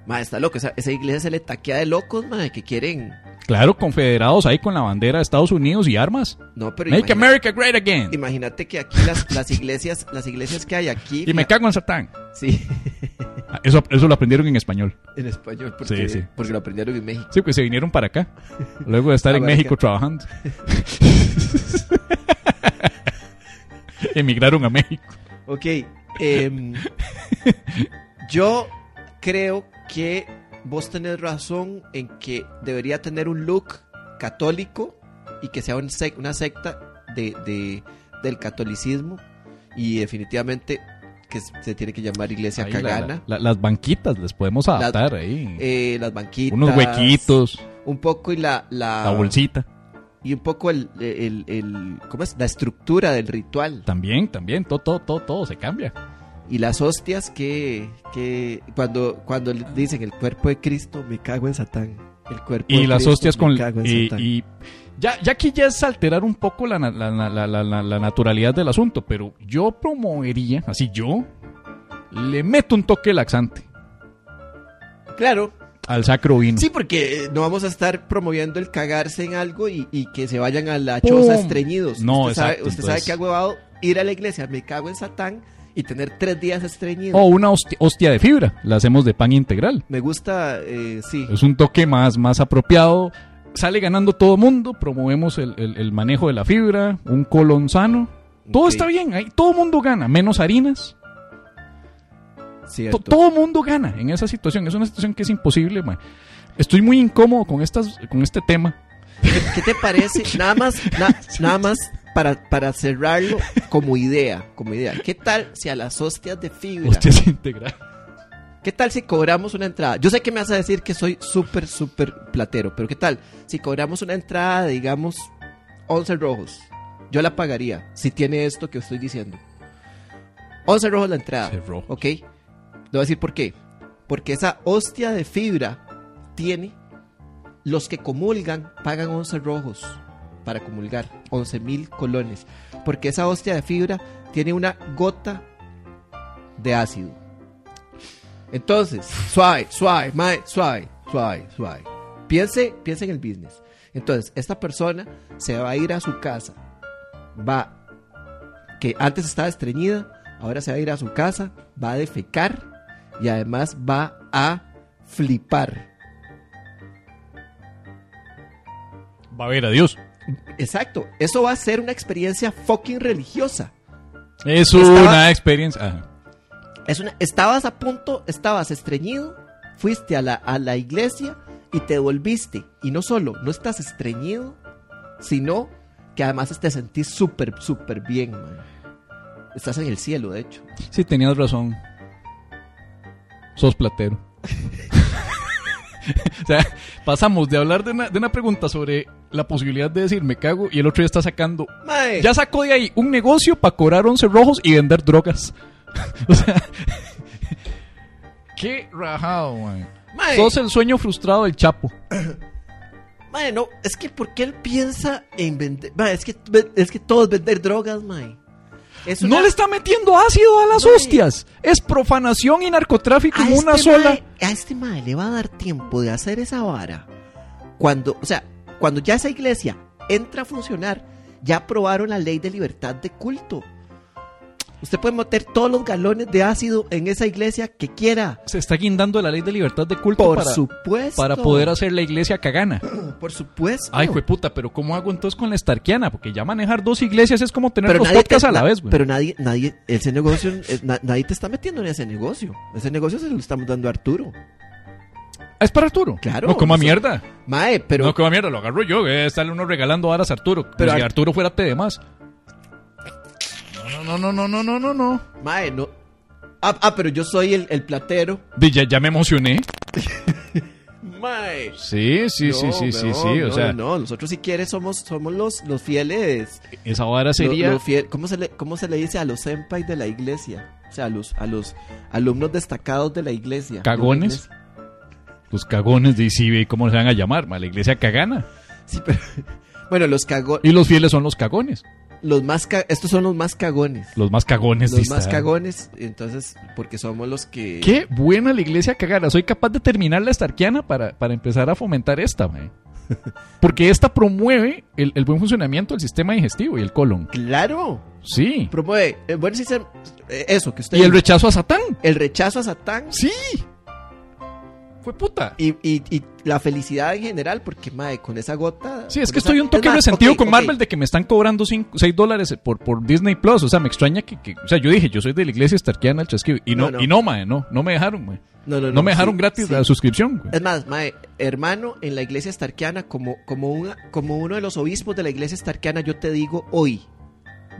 [SPEAKER 1] Ma, está loco, esa, esa iglesia se le taquea de locos, ma, que quieren.
[SPEAKER 2] Claro, confederados ahí con la bandera de Estados Unidos y armas.
[SPEAKER 1] No, pero
[SPEAKER 2] Make America great again.
[SPEAKER 1] imagínate que aquí las, las iglesias, las iglesias que hay aquí.
[SPEAKER 2] Y me cago en Satán.
[SPEAKER 1] Sí,
[SPEAKER 2] Ah, Eso, eso lo aprendieron en español.
[SPEAKER 1] en español, porque,
[SPEAKER 2] Sí, sí.
[SPEAKER 1] porque lo aprendieron en México.
[SPEAKER 2] Sí, pues se vinieron para acá. Luego de estar en México trabajando. Emigraron a México.
[SPEAKER 1] Ok, em, yo creo que vos tenés razón en que debería tener un look católico y que sea un sec- una secta de, de- del catolicismo y definitivamente que se tiene que llamar iglesia
[SPEAKER 2] Ahí
[SPEAKER 1] cagana.
[SPEAKER 2] la- las banquitas les podemos adaptar ahí.
[SPEAKER 1] Eh, las banquitas.
[SPEAKER 2] Unos huequitos,
[SPEAKER 1] Un poco y la, la,
[SPEAKER 2] la bolsita.
[SPEAKER 1] Y un poco el, el, el- ¿cómo es? La estructura del ritual.
[SPEAKER 2] También, también, todo, todo, todo, todo se cambia.
[SPEAKER 1] Y las hostias que, que cuando, cuando dicen el cuerpo de Cristo, me cago en Satán. El cuerpo
[SPEAKER 2] Y
[SPEAKER 1] de
[SPEAKER 2] las
[SPEAKER 1] Cristo,
[SPEAKER 2] hostias
[SPEAKER 1] me
[SPEAKER 2] con...
[SPEAKER 1] cago en
[SPEAKER 2] Y,
[SPEAKER 1] Satán.
[SPEAKER 2] y ya, ya aquí ya es alterar un poco la, la, la- la- naturalidad del asunto, pero yo promovería, así yo, le meto un toque laxante
[SPEAKER 1] Claro.
[SPEAKER 2] al sacro vino.
[SPEAKER 1] Sí, porque eh, no vamos a estar promoviendo el cagarse en algo y, y que se vayan a la choza estreñidos.
[SPEAKER 2] No,
[SPEAKER 1] usted sabe,
[SPEAKER 2] exacto,
[SPEAKER 1] usted sabe que ha huevado ir a la iglesia, me cago en Satán y tener tres días estreñido.
[SPEAKER 2] O una hostia, hostia de fibra, la hacemos de pan integral.
[SPEAKER 1] Me gusta, eh, sí.
[SPEAKER 2] Es un toque más, más apropiado. Sale ganando todo mundo, promovemos el, el- el manejo de la fibra, un colon sano. Todo está bien, ahí todo mundo gana, menos harinas. To-
[SPEAKER 1] cierto.
[SPEAKER 2] todo mundo gana en esa situación. Es una situación que es imposible, man. Estoy muy incómodo con, estas, con este tema.
[SPEAKER 1] ¿Qué te parece? Nada más, na- nada más para, para cerrarlo como idea, como idea. ¿Qué tal si a las hostias de fibra,
[SPEAKER 2] Hostias integral.
[SPEAKER 1] qué tal si cobramos una entrada? Yo sé que me vas a decir que soy súper, súper platero, pero ¿qué tal si cobramos una entrada de, digamos, 11 rojos? Yo la pagaría si tiene esto que estoy diciendo. 11 rojos la entrada.
[SPEAKER 2] 11 rojos.
[SPEAKER 1] ¿Ok? Le voy a decir por qué. Porque esa hostia de fibra tiene. Los que comulgan pagan 11 rojos para comulgar. 11 mil colones. Porque esa hostia de fibra tiene una gota de ácido. Entonces, suave, suave, mae, suave, suave, suave. Piense, piense en el business. Entonces, esta persona se va a ir a su casa. Va, que antes estaba estreñida, ahora se va a ir a su casa, va a defecar y además va a flipar.
[SPEAKER 2] Va a ver a Dios.
[SPEAKER 1] Exacto, eso va a ser una experiencia fucking religiosa.
[SPEAKER 2] Es una experiencia. ajá.
[SPEAKER 1] Es una, estabas a punto, estabas estreñido, fuiste a la, a la iglesia y te volviste. Y no solo, no estás estreñido, sino que además te sentís súper, súper bien, man. Estás en el cielo, de hecho.
[SPEAKER 2] Sí, tenías razón. Sos platero. O sea, pasamos de hablar de una, de una pregunta sobre la posibilidad de decir me cago y el otro ya está sacando.
[SPEAKER 1] Mae,
[SPEAKER 2] Ya sacó de ahí un negocio para cobrar 11 rojos y vender drogas. o sea, qué rajado, man.
[SPEAKER 1] mae,
[SPEAKER 2] Sos el sueño frustrado del Chapo.
[SPEAKER 1] mae, no, es que ¿por qué él piensa en vender? Mae, es que, es que todo es vender drogas, mae.
[SPEAKER 2] No
[SPEAKER 1] una-
[SPEAKER 2] le está metiendo ácido a las
[SPEAKER 1] Mae.
[SPEAKER 2] hostias. Es profanación y narcotráfico
[SPEAKER 1] a
[SPEAKER 2] en una
[SPEAKER 1] este
[SPEAKER 2] sola.
[SPEAKER 1] mae- a este mae le va a dar tiempo de hacer esa vara. Cuando, o sea, cuando ya esa iglesia entra a funcionar, ya aprobaron la ley de libertad de culto. Usted puede meter todos los galones de ácido en esa iglesia que quiera.
[SPEAKER 2] Se está guindando la ley de libertad de culto
[SPEAKER 1] Por
[SPEAKER 2] para,
[SPEAKER 1] supuesto.
[SPEAKER 2] para poder hacer la iglesia cagana.
[SPEAKER 1] Por supuesto.
[SPEAKER 2] Ay, puta, pero ¿cómo hago entonces con la estarquiana? Porque ya manejar dos iglesias es como tener
[SPEAKER 1] pero
[SPEAKER 2] dos
[SPEAKER 1] te-
[SPEAKER 2] podcasts a la
[SPEAKER 1] na-
[SPEAKER 2] vez, güey.
[SPEAKER 1] Pero nadie, nadie, ese negocio, eh, na- nadie te está metiendo en ese negocio. Ese negocio se lo estamos dando a Arturo.
[SPEAKER 2] Es para Arturo.
[SPEAKER 1] Claro,
[SPEAKER 2] No coma
[SPEAKER 1] eso-
[SPEAKER 2] mierda.
[SPEAKER 1] Mae, pero.
[SPEAKER 2] no coma mierda, lo agarro yo. Voy a estarle uno regalando varas a Arturo. Pero si
[SPEAKER 1] Ar-
[SPEAKER 2] Arturo fuera T de más. No, no, no, no, no, no, no, no.
[SPEAKER 1] Mae, no. Ah, ah, pero yo soy el, el platero.
[SPEAKER 2] Ya, ya me emocioné.
[SPEAKER 1] Mae.
[SPEAKER 2] Sí, sí,
[SPEAKER 1] No,
[SPEAKER 2] sí, sí, sí,
[SPEAKER 1] no,
[SPEAKER 2] sí. O
[SPEAKER 1] no,
[SPEAKER 2] sea,
[SPEAKER 1] no, nosotros si quieres somos, somos los, los fieles.
[SPEAKER 2] esa vara
[SPEAKER 1] lo-
[SPEAKER 2] sería.
[SPEAKER 1] lo fiel- ¿cómo, se le, ¿Cómo se le dice a los senpai de la iglesia? O sea, a los, a los alumnos destacados de la iglesia.
[SPEAKER 2] ¿Cagones?
[SPEAKER 1] De la iglesia.
[SPEAKER 2] Los cagones de ICB, ¿cómo se van a llamar? ma? La iglesia cagana.
[SPEAKER 1] Sí, pero. Bueno, los cagones.
[SPEAKER 2] Y los fieles son los cagones.
[SPEAKER 1] Los más ca- estos son los más cagones.
[SPEAKER 2] Los más cagones.
[SPEAKER 1] Los más cagones, entonces, porque somos los que.
[SPEAKER 2] Qué buena la iglesia cagana. Soy capaz de terminar la estarquiana para, para empezar a fomentar esta. Porque esta promueve el, el buen funcionamiento del sistema digestivo y el colon.
[SPEAKER 1] Claro.
[SPEAKER 2] Sí.
[SPEAKER 1] Promueve. eh, bueno, sí, se- eh, eso que usted.
[SPEAKER 2] Y el rechazo a Satán.
[SPEAKER 1] el rechazo a Satán.
[SPEAKER 2] Sí. Fue puta.
[SPEAKER 1] Y, y, y la felicidad en general, porque, mae, con esa gota.
[SPEAKER 2] Sí, es que
[SPEAKER 1] esa-
[SPEAKER 2] estoy un toque
[SPEAKER 1] más,
[SPEAKER 2] resentido con. Marvel de que me están cobrando 6 dólares por, por Disney Plus. O sea, me extraña que, que- O sea, yo dije, yo soy de la iglesia estarquiana el chasquido. Y no,
[SPEAKER 1] No, no.
[SPEAKER 2] y no, mae, no. No me dejaron, mae.
[SPEAKER 1] No, no,
[SPEAKER 2] No, me dejaron
[SPEAKER 1] sí,
[SPEAKER 2] gratis
[SPEAKER 1] sí.
[SPEAKER 2] la suscripción. güey.
[SPEAKER 1] Es más, mae, hermano, en la iglesia estarquiana, como, como, una, como uno de los obispos de la iglesia estarquiana, yo te digo hoy,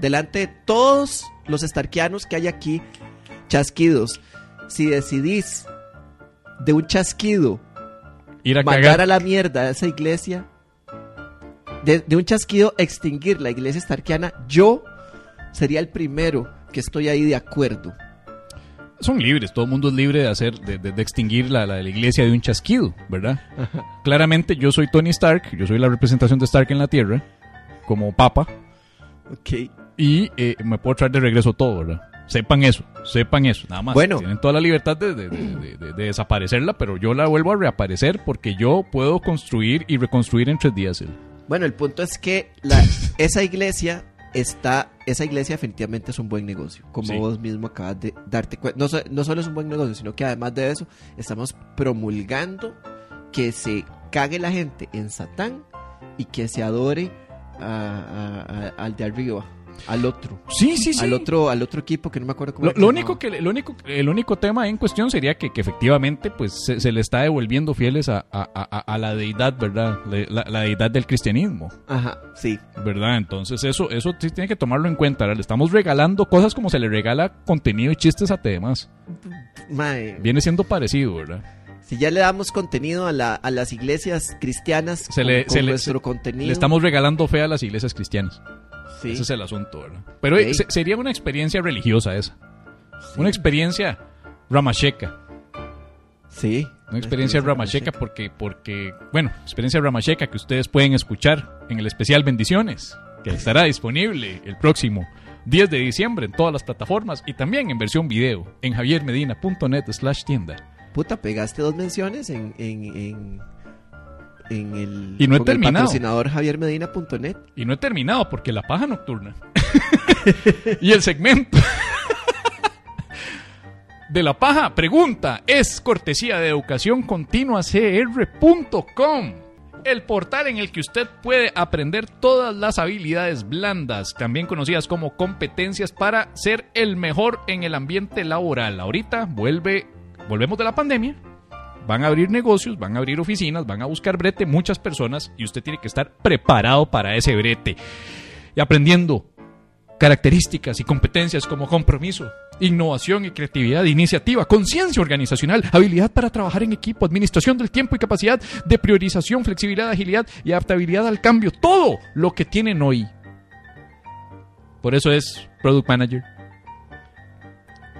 [SPEAKER 1] delante de todos los estarquianos que hay aquí, chasquidos, si decidís de un chasquido
[SPEAKER 2] Ir a
[SPEAKER 1] mandar
[SPEAKER 2] cagar.
[SPEAKER 1] a la mierda a esa iglesia, de, de un chasquido extinguir la iglesia estarquiana, yo sería el primero que estoy ahí de acuerdo.
[SPEAKER 2] son libres, todo el mundo es libre de hacer, de, de- de extinguir la, la- la iglesia de un chasquido, ¿verdad? Claramente yo soy Tony Stark, yo soy la representación de Stark en la Tierra, como papa,
[SPEAKER 1] Ok.
[SPEAKER 2] y eh, me puedo traer de regreso todo, ¿verdad? Sepan eso, sepan eso, nada más.
[SPEAKER 1] Bueno.
[SPEAKER 2] Tienen toda la libertad de, de- de- de- de- de desaparecerla, pero yo la vuelvo a reaparecer porque yo puedo construir y reconstruir en tres días.
[SPEAKER 1] Bueno, el punto es que la, esa iglesia está, esa iglesia definitivamente es un buen negocio, como
[SPEAKER 2] Sí.
[SPEAKER 1] vos mismo acabas de darte cuenta. No, no solo es un buen negocio, sino que además de eso, estamos promulgando que se cague la gente en Satán y que se adore a- a- a- al de arriba, al otro.
[SPEAKER 2] Sí, sí, sí.
[SPEAKER 1] Al otro, al otro equipo que no me acuerdo cómo
[SPEAKER 2] Lo, lo único que lo único el único tema en cuestión sería que, que efectivamente pues se, se le está devolviendo fieles a, a- a- a la deidad verdad la, la deidad del cristianismo.
[SPEAKER 1] Ajá, sí.
[SPEAKER 2] verdad entonces eso eso sí tiene que tomarlo en cuenta ¿verdad? le estamos regalando cosas como se le regala contenido y chistes a demás
[SPEAKER 1] Mae,
[SPEAKER 2] viene siendo parecido verdad
[SPEAKER 1] si ya le damos contenido a, la, a las iglesias cristianas
[SPEAKER 2] se
[SPEAKER 1] con-
[SPEAKER 2] le,
[SPEAKER 1] con
[SPEAKER 2] se
[SPEAKER 1] nuestro contenido,
[SPEAKER 2] le estamos regalando fe a las iglesias cristianas
[SPEAKER 1] sí.
[SPEAKER 2] ese es el asunto verdad pero se- sería una experiencia religiosa esa
[SPEAKER 1] Sí.
[SPEAKER 2] una experiencia ramacheca
[SPEAKER 1] Sí.
[SPEAKER 2] Una experiencia ramacheca porque, porque, bueno, experiencia ramacheca que ustedes pueden escuchar en el especial Bendiciones, que estará disponible el próximo 10 de diciembre en todas las plataformas y también en versión video en javiermedina.net slash tienda.
[SPEAKER 1] Puta, pegaste dos menciones en, en, en, en el,
[SPEAKER 2] Y no he
[SPEAKER 1] con el
[SPEAKER 2] terminado.
[SPEAKER 1] patrocinador javiermedina.net.
[SPEAKER 2] Y no he terminado porque la paja nocturna y el segmento de la paja pregunta es cortesía de educación continua cr.com. El portal en el que usted puede aprender todas las habilidades blandas, también conocidas como competencias para ser el mejor en el ambiente laboral. Ahorita vuelve, volvemos de la pandemia, van a abrir negocios, van a abrir oficinas, van a buscar brete muchas personas y usted tiene que estar preparado para ese brete y aprendiendo características y competencias como compromiso, innovación y creatividad, iniciativa, conciencia organizacional, habilidad para trabajar en equipo, administración del tiempo y capacidad de priorización, flexibilidad, agilidad y adaptabilidad al cambio. Todo lo que tienen hoy. Por eso es Product Manager.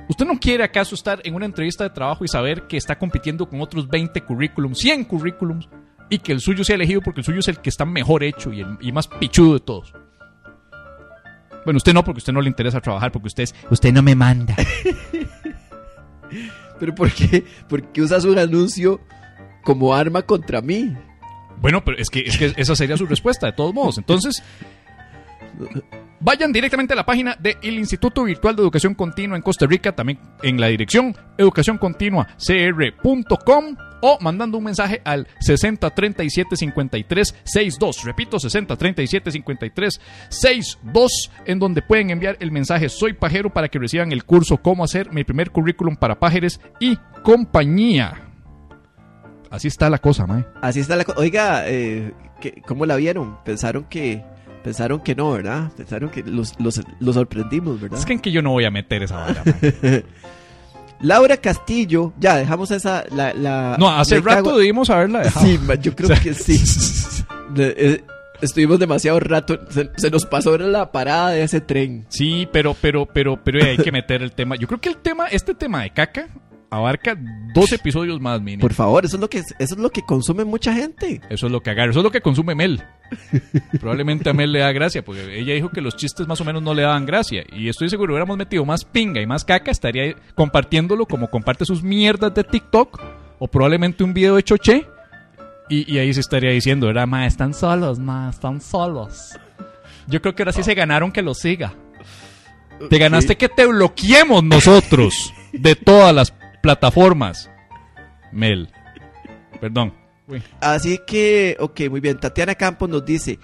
[SPEAKER 2] ¿Usted no quiere acaso estar en una entrevista de trabajo y saber que está compitiendo con otros 20 currículums, 100 currículums, y que el suyo sea elegido porque el suyo es el que está mejor hecho y, el, y más pichudo de todos? Bueno, usted no, porque usted no le interesa trabajar, porque usted es... Usted no me manda.
[SPEAKER 1] Pero ¿por qué, por qué usas un anuncio como arma contra mí?
[SPEAKER 2] Bueno, pero es que, es que esa sería su respuesta, de todos modos. Entonces, vayan directamente a la página del Instituto Virtual de Educación Continua en Costa Rica, también en la dirección educacioncontinuacr.com o mandando un mensaje al 60375362. Repito, 60375362, en donde pueden enviar el mensaje Soy pajero para que reciban el curso Cómo hacer mi primer currículum para pájaros y compañía. Así está la cosa, mae.
[SPEAKER 1] Así está la cosa. Oiga, eh, ¿qué- ¿cómo la vieron? Pensaron que pensaron que no, ¿verdad? Pensaron que los, los, los sorprendimos, ¿verdad?
[SPEAKER 2] Es que en que yo no voy a meter esa vara.
[SPEAKER 1] Laura Castillo, ya dejamos esa. La, la-
[SPEAKER 2] No, hace rato
[SPEAKER 1] cago-
[SPEAKER 2] debimos haberla dejado.
[SPEAKER 1] Sí, yo creo que sí. Eh, estuvimos demasiado rato. Se, se nos pasó la parada de ese tren.
[SPEAKER 2] Sí, pero, pero, pero, pero hay que meter el tema. Yo creo que el tema, este tema de caca, abarca dos episodios más, mínimo.
[SPEAKER 1] Por favor, eso es lo que eso es lo que consume mucha gente.
[SPEAKER 2] Eso es lo que agarra, eso es lo que consume Mel. Probablemente a Mel le da gracia, porque ella dijo que los chistes más o menos no le daban gracia. Y estoy seguro, hubiéramos metido más pinga y más caca, estaría compartiéndolo como comparte sus mierdas de TikTok, o probablemente un video de Choché. Y, y ahí se estaría diciendo, era, ma, están solos, ma, están solos. Yo creo que ahora sí se ganaron que lo siga. Te ganaste que te bloqueemos nosotros de todas las plataformas. Mel. Perdón. Uy.
[SPEAKER 1] Así que, ok, muy bien. Tatiana Campos nos dice: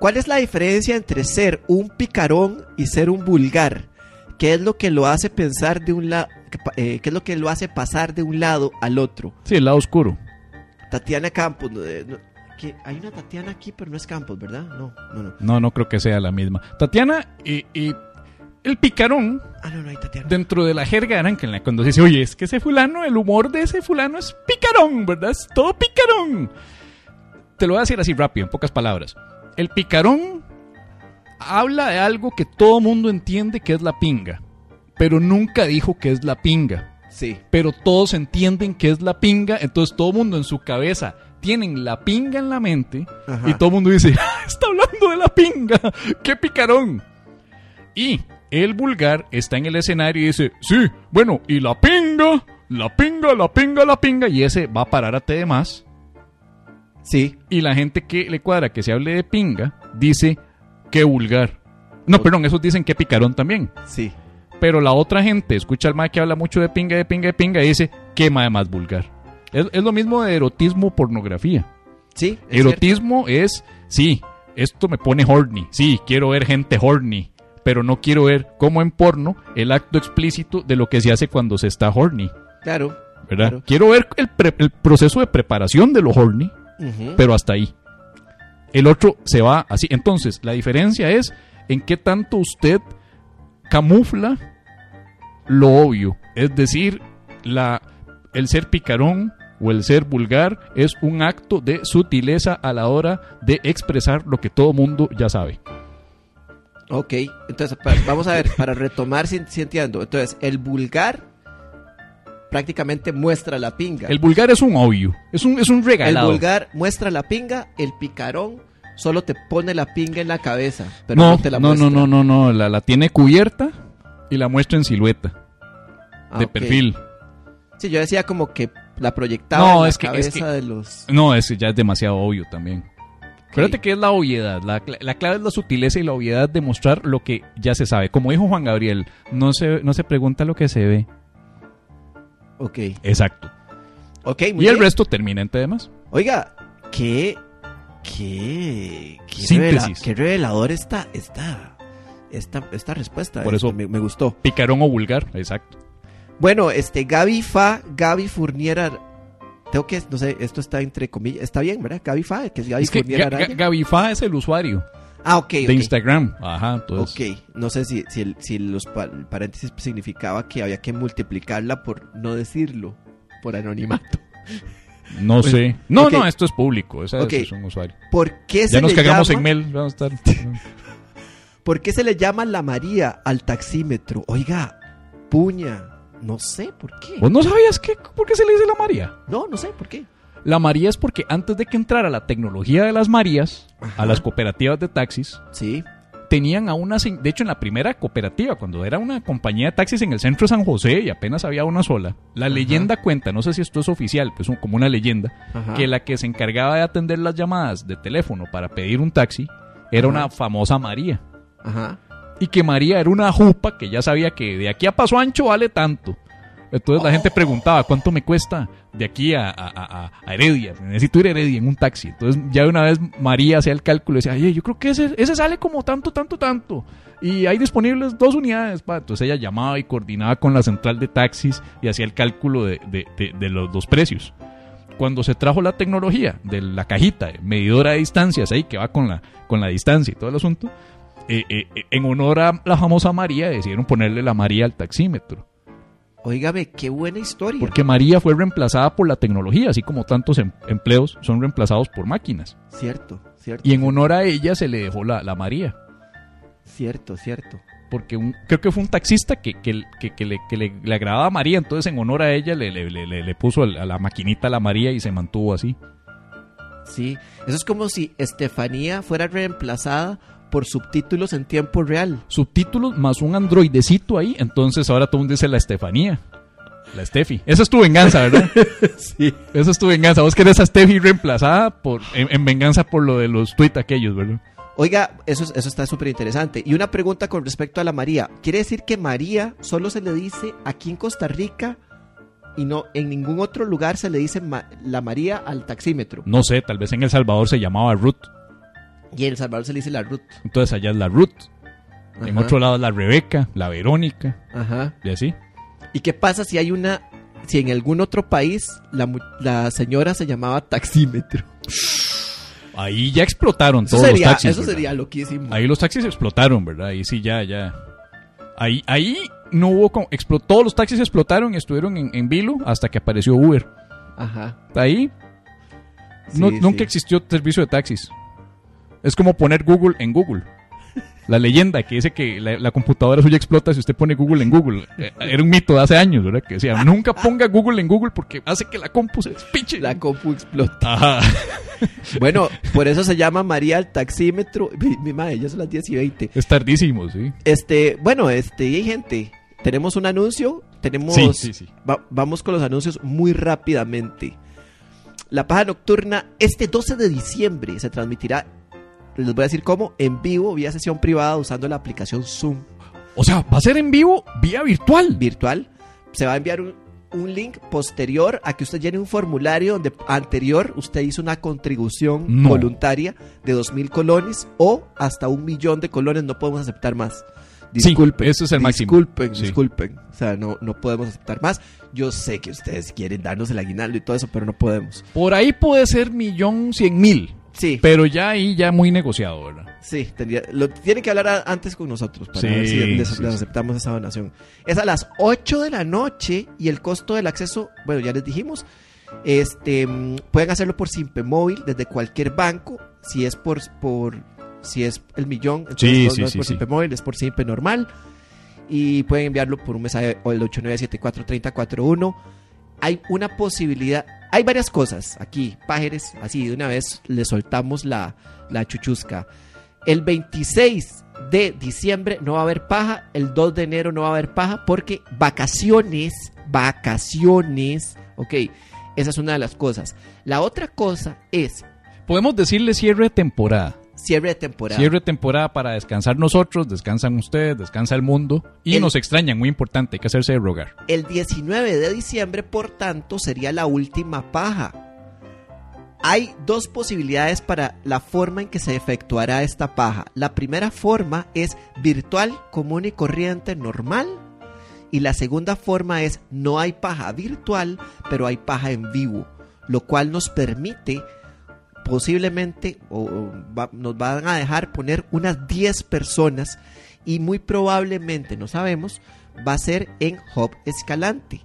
[SPEAKER 1] ¿Cuál es la diferencia entre ser un picarón y ser un vulgar? ¿Qué es lo que lo hace pensar de un lado? ¿Qué es lo que lo hace pasar de un lado al otro?
[SPEAKER 2] Sí, el lado oscuro.
[SPEAKER 1] Tatiana Campos. no, eh, no, que hay una Tatiana aquí, pero no es Campos, ¿verdad? No, no, no.
[SPEAKER 2] No, no creo que sea la misma. Tatiana y, y el picarón,
[SPEAKER 1] Ah, no, no
[SPEAKER 2] dentro de la jerga aranquenla, cuando se dice, oye, es que ese fulano, el humor de ese fulano es picarón, ¿verdad? Es todo picarón. Te lo voy a decir así rápido, en pocas palabras. El picarón habla de algo que todo mundo entiende que es la pinga, pero nunca dijo que es la pinga.
[SPEAKER 1] Sí.
[SPEAKER 2] pero todos entienden que es la pinga, entonces todo el mundo en su cabeza tienen la pinga en la mente
[SPEAKER 1] Ajá.
[SPEAKER 2] y todo el mundo dice, "Ah, está hablando de la pinga, qué picarón. Y el vulgar está en el escenario y dice, sí, bueno, y la pinga, la pinga, la pinga, la pinga, y ese va a parar a T de más.
[SPEAKER 1] Sí.
[SPEAKER 2] Y la gente que le cuadra que se hable de pinga dice, qué vulgar. No, perdón, esos dicen que picarón también.
[SPEAKER 1] Sí.
[SPEAKER 2] Pero la otra gente escucha al mae que habla mucho de pinga, de pinga, de pinga y dice, qué mae más vulgar. Es, es lo mismo de erotismo, pornografía.
[SPEAKER 1] Sí. es
[SPEAKER 2] erotismo es, sí, esto me pone horny. Sí, quiero ver gente horny. Pero no quiero ver, como en porno, el acto explícito de lo que se hace cuando se está horny.
[SPEAKER 1] Claro.
[SPEAKER 2] ¿Verdad?
[SPEAKER 1] Claro.
[SPEAKER 2] Quiero ver el, pre- el proceso de preparación de lo horny, pero hasta ahí. El otro se va así. Entonces, la diferencia es en qué tanto usted camufla lo obvio. Es decir, la, el ser picarón o el ser vulgar es un acto de sutileza a la hora de expresar lo que todo mundo ya sabe.
[SPEAKER 1] Ok, entonces vamos a ver, para retomar si, si entiendo. Entonces, el vulgar prácticamente muestra la pinga.
[SPEAKER 2] El vulgar es un obvio, es un, es un
[SPEAKER 1] El
[SPEAKER 2] regalado.
[SPEAKER 1] vulgar muestra la pinga, el picarón solo te pone la pinga en la cabeza, pero
[SPEAKER 2] no,
[SPEAKER 1] no, te la
[SPEAKER 2] no,
[SPEAKER 1] muestra.
[SPEAKER 2] no, no, no, no, la, la tiene cubierta y la muestra en silueta,
[SPEAKER 1] Ah,
[SPEAKER 2] de perfil.
[SPEAKER 1] Sí, yo decía como que la proyectaba
[SPEAKER 2] No,
[SPEAKER 1] en la
[SPEAKER 2] es que- es
[SPEAKER 1] cabeza
[SPEAKER 2] que-
[SPEAKER 1] de los...
[SPEAKER 2] No, ese ya es demasiado obvio también. Acuérdate que es la obviedad. La, la clave es la sutileza y la obviedad de mostrar lo que ya se sabe. Como dijo Juan Gabriel, no se, no se pregunta lo que se ve.
[SPEAKER 1] Ok,
[SPEAKER 2] Exacto.
[SPEAKER 1] ok, muy
[SPEAKER 2] y el resto termina en demás.
[SPEAKER 1] Oiga, qué... Qué... Qué,
[SPEAKER 2] Síntesis.
[SPEAKER 1] revela- qué revelador está esta, esta, esta respuesta.
[SPEAKER 2] Por
[SPEAKER 1] eh,
[SPEAKER 2] eso-
[SPEAKER 1] me, me gustó.
[SPEAKER 2] Picarón o vulgar, exacto.
[SPEAKER 1] Bueno, este, Gaby Fa, Gaby Fournier... Tengo que, no sé, esto está entre comillas, está bien, ¿verdad? Gaby Fa, que es Gaby
[SPEAKER 2] es que
[SPEAKER 1] Araya.
[SPEAKER 2] Gabifá es el usuario.
[SPEAKER 1] Ah, ok.
[SPEAKER 2] de. Instagram. Ajá, entonces.
[SPEAKER 1] Ok, no sé si, si, el, si los pa- paréntesis significaba que había que multiplicarla por no decirlo, por anonimato.
[SPEAKER 2] No sé. No, no, esto es público. Esa
[SPEAKER 1] Ok.
[SPEAKER 2] es un usuario.
[SPEAKER 1] ¿Por qué, se
[SPEAKER 2] Ya nos
[SPEAKER 1] le
[SPEAKER 2] cagamos
[SPEAKER 1] llama,
[SPEAKER 2] en mail. Vamos a estar.
[SPEAKER 1] ¿Por qué se le llama la María al taxímetro? Oiga, puña, no sé por qué.
[SPEAKER 2] ¿Vos no sabías qué, por qué se le dice la María?
[SPEAKER 1] No, no sé por qué.
[SPEAKER 2] La María es porque antes de que entrara la tecnología de las Marías,
[SPEAKER 1] Ajá.
[SPEAKER 2] a las cooperativas de taxis,
[SPEAKER 1] Sí,
[SPEAKER 2] tenían a una, de hecho en la primera cooperativa, cuando era una compañía de taxis en el centro de San José y apenas había una sola, la leyenda cuenta, no sé si esto es oficial, pues como una leyenda,
[SPEAKER 1] Ajá.
[SPEAKER 2] que la que se encargaba de atender las llamadas de teléfono para pedir un taxi era una famosa María.
[SPEAKER 1] Ajá.
[SPEAKER 2] Y que María era una jupa que ya sabía que de aquí a Paso Ancho vale tanto. Entonces la gente preguntaba, ¿cuánto me cuesta de aquí a, a- a- Heredia? Necesito ir a Heredia en un taxi. Entonces ya de una vez María hacía el cálculo y decía, oye, yo creo que ese, ese sale como tanto, tanto, tanto. Y hay disponibles dos unidades. pa". Entonces ella llamaba y coordinaba con la central de taxis y hacía el cálculo de, de- de- de los, los precios. Cuando se trajo la tecnología de la cajita, medidora de distancias ahí que va con la, con la distancia y todo el asunto, eh, eh, en honor a la famosa María decidieron ponerle la María al taxímetro.
[SPEAKER 1] Óigame, qué buena historia.
[SPEAKER 2] Porque María fue reemplazada por la tecnología, así como tantos em- empleos son reemplazados por máquinas.
[SPEAKER 1] Cierto, cierto.
[SPEAKER 2] Y en honor a ella se le dejó la, la María.
[SPEAKER 1] Cierto, cierto.
[SPEAKER 2] Porque un- creo que fue un taxista que, que, que- que le, que le- le agradaba a María, entonces en honor a ella le, le- le- le- le puso a la maquinita la María y se mantuvo así.
[SPEAKER 1] Sí, eso es como si Estefanía fuera reemplazada por subtítulos en tiempo real.
[SPEAKER 2] Subtítulos más un androidecito ahí, entonces ahora todo el mundo dice la Estefanía. La Steffi. Esa es tu venganza, ¿verdad?
[SPEAKER 1] Sí.
[SPEAKER 2] Esa es tu venganza. Vos querés a Steffi reemplazada por, en, en venganza por lo de los tweets aquellos, ¿verdad?
[SPEAKER 1] Oiga, eso, es- eso está súper interesante. Y una pregunta con respecto a la María. ¿Quiere decir que María solo se le dice aquí en Costa Rica y no en ningún otro lugar se le dice ma- la María al taxímetro?
[SPEAKER 2] No sé, tal vez en El Salvador se llamaba Ruth.
[SPEAKER 1] Y en El Salvador se le dice la Ruth.
[SPEAKER 2] Entonces allá es la Ruth. En otro lado es la Rebeca, la Verónica,
[SPEAKER 1] Ajá.
[SPEAKER 2] y así.
[SPEAKER 1] ¿Y qué pasa si hay una, si en algún otro país la, la señora se llamaba taxímetro?
[SPEAKER 2] Ahí ya explotaron
[SPEAKER 1] Eso
[SPEAKER 2] todos
[SPEAKER 1] sería,
[SPEAKER 2] los taxis.
[SPEAKER 1] eso
[SPEAKER 2] ¿verdad?
[SPEAKER 1] sería loquísimo.
[SPEAKER 2] Ahí los taxis explotaron, ¿verdad? Ahí sí, ya, ya. Ahí, ahí no hubo... como- explo- todos los taxis explotaron y estuvieron en, en vilo hasta que apareció Uber.
[SPEAKER 1] Ajá.
[SPEAKER 2] Ahí no-
[SPEAKER 1] Sí,
[SPEAKER 2] nunca existió servicio de taxis. Es como poner Google en Google. La leyenda que dice que la, la computadora suya explota si usted pone Google en Google. Eh, Era un mito de hace años, ¿verdad? Que decía, nunca ponga Google en Google porque hace que la compu se despiche.
[SPEAKER 1] La compu explota.
[SPEAKER 2] Ajá.
[SPEAKER 1] Bueno, por eso se llama María al taxímetro. Mi, mi madre, ya son las 10 y 20.
[SPEAKER 2] Es tardísimo, sí.
[SPEAKER 1] Este, bueno, este, y gente. Tenemos un anuncio. Tenemos.
[SPEAKER 2] Sí, sí, sí.
[SPEAKER 1] va- vamos con los anuncios muy rápidamente. La paja nocturna, este 12 de diciembre, se transmitirá. Les voy a decir cómo, en vivo, vía sesión privada, usando la aplicación Zoom
[SPEAKER 2] O sea, va a ser en vivo vía virtual.
[SPEAKER 1] virtual. Se va a enviar un, un link posterior a que usted llene un formulario donde anterior usted hizo una contribución
[SPEAKER 2] No.
[SPEAKER 1] voluntaria de dos mil colones o hasta un millón de colones. No podemos aceptar más.
[SPEAKER 2] Sí,
[SPEAKER 1] Disculpen.
[SPEAKER 2] ese es el máximo.
[SPEAKER 1] Disculpen,
[SPEAKER 2] Sí.
[SPEAKER 1] disculpen. O sea, no, no podemos aceptar más. Yo sé que ustedes quieren darnos el aguinaldo y todo eso, pero no podemos.
[SPEAKER 2] Por ahí puede ser millón cien mil.
[SPEAKER 1] Sí,
[SPEAKER 2] Pero ya ahí ya muy negociado, ¿verdad?
[SPEAKER 1] sí, tendría, lo tienen que hablar a- antes con nosotros para
[SPEAKER 2] Sí,
[SPEAKER 1] ver si les,
[SPEAKER 2] sí,
[SPEAKER 1] les
[SPEAKER 2] sí.
[SPEAKER 1] aceptamos esa donación. Es a las 8 de la noche y el costo del acceso, bueno, ya les dijimos, este mm, pueden hacerlo por Simpe Móvil desde cualquier banco, si es por, por si es el millón, entonces
[SPEAKER 2] Sí,
[SPEAKER 1] no,
[SPEAKER 2] sí,
[SPEAKER 1] no es
[SPEAKER 2] sí,
[SPEAKER 1] por. Simpe Móvil, es por Simpe normal y pueden enviarlo por un mensaje o el 89743041. Hay una posibilidad, hay varias cosas aquí, pájeres, así de una vez le soltamos la, la chuchusca. El 26 de diciembre no va a haber paja, el 2 de enero no va a haber paja porque vacaciones, vacaciones, ok, esa es una de las cosas. La otra cosa es
[SPEAKER 2] Podemos decirle cierre de temporada.
[SPEAKER 1] Cierre de temporada.
[SPEAKER 2] Cierre de temporada para descansar nosotros, descansan ustedes, descansa el mundo. Y
[SPEAKER 1] El-
[SPEAKER 2] nos extrañan, muy importante, hay que hacerse de rogar.
[SPEAKER 1] El 19 de diciembre, por tanto, sería la última paja. Hay dos posibilidades para la forma en que se efectuará esta paja. La primera forma es virtual, común y corriente, normal. Y la segunda forma es no hay paja virtual, pero hay paja en vivo, lo cual nos permite posiblemente o, o va- nos van a dejar poner unas 10 personas y muy probablemente, no sabemos, va a ser en Hub Escalante.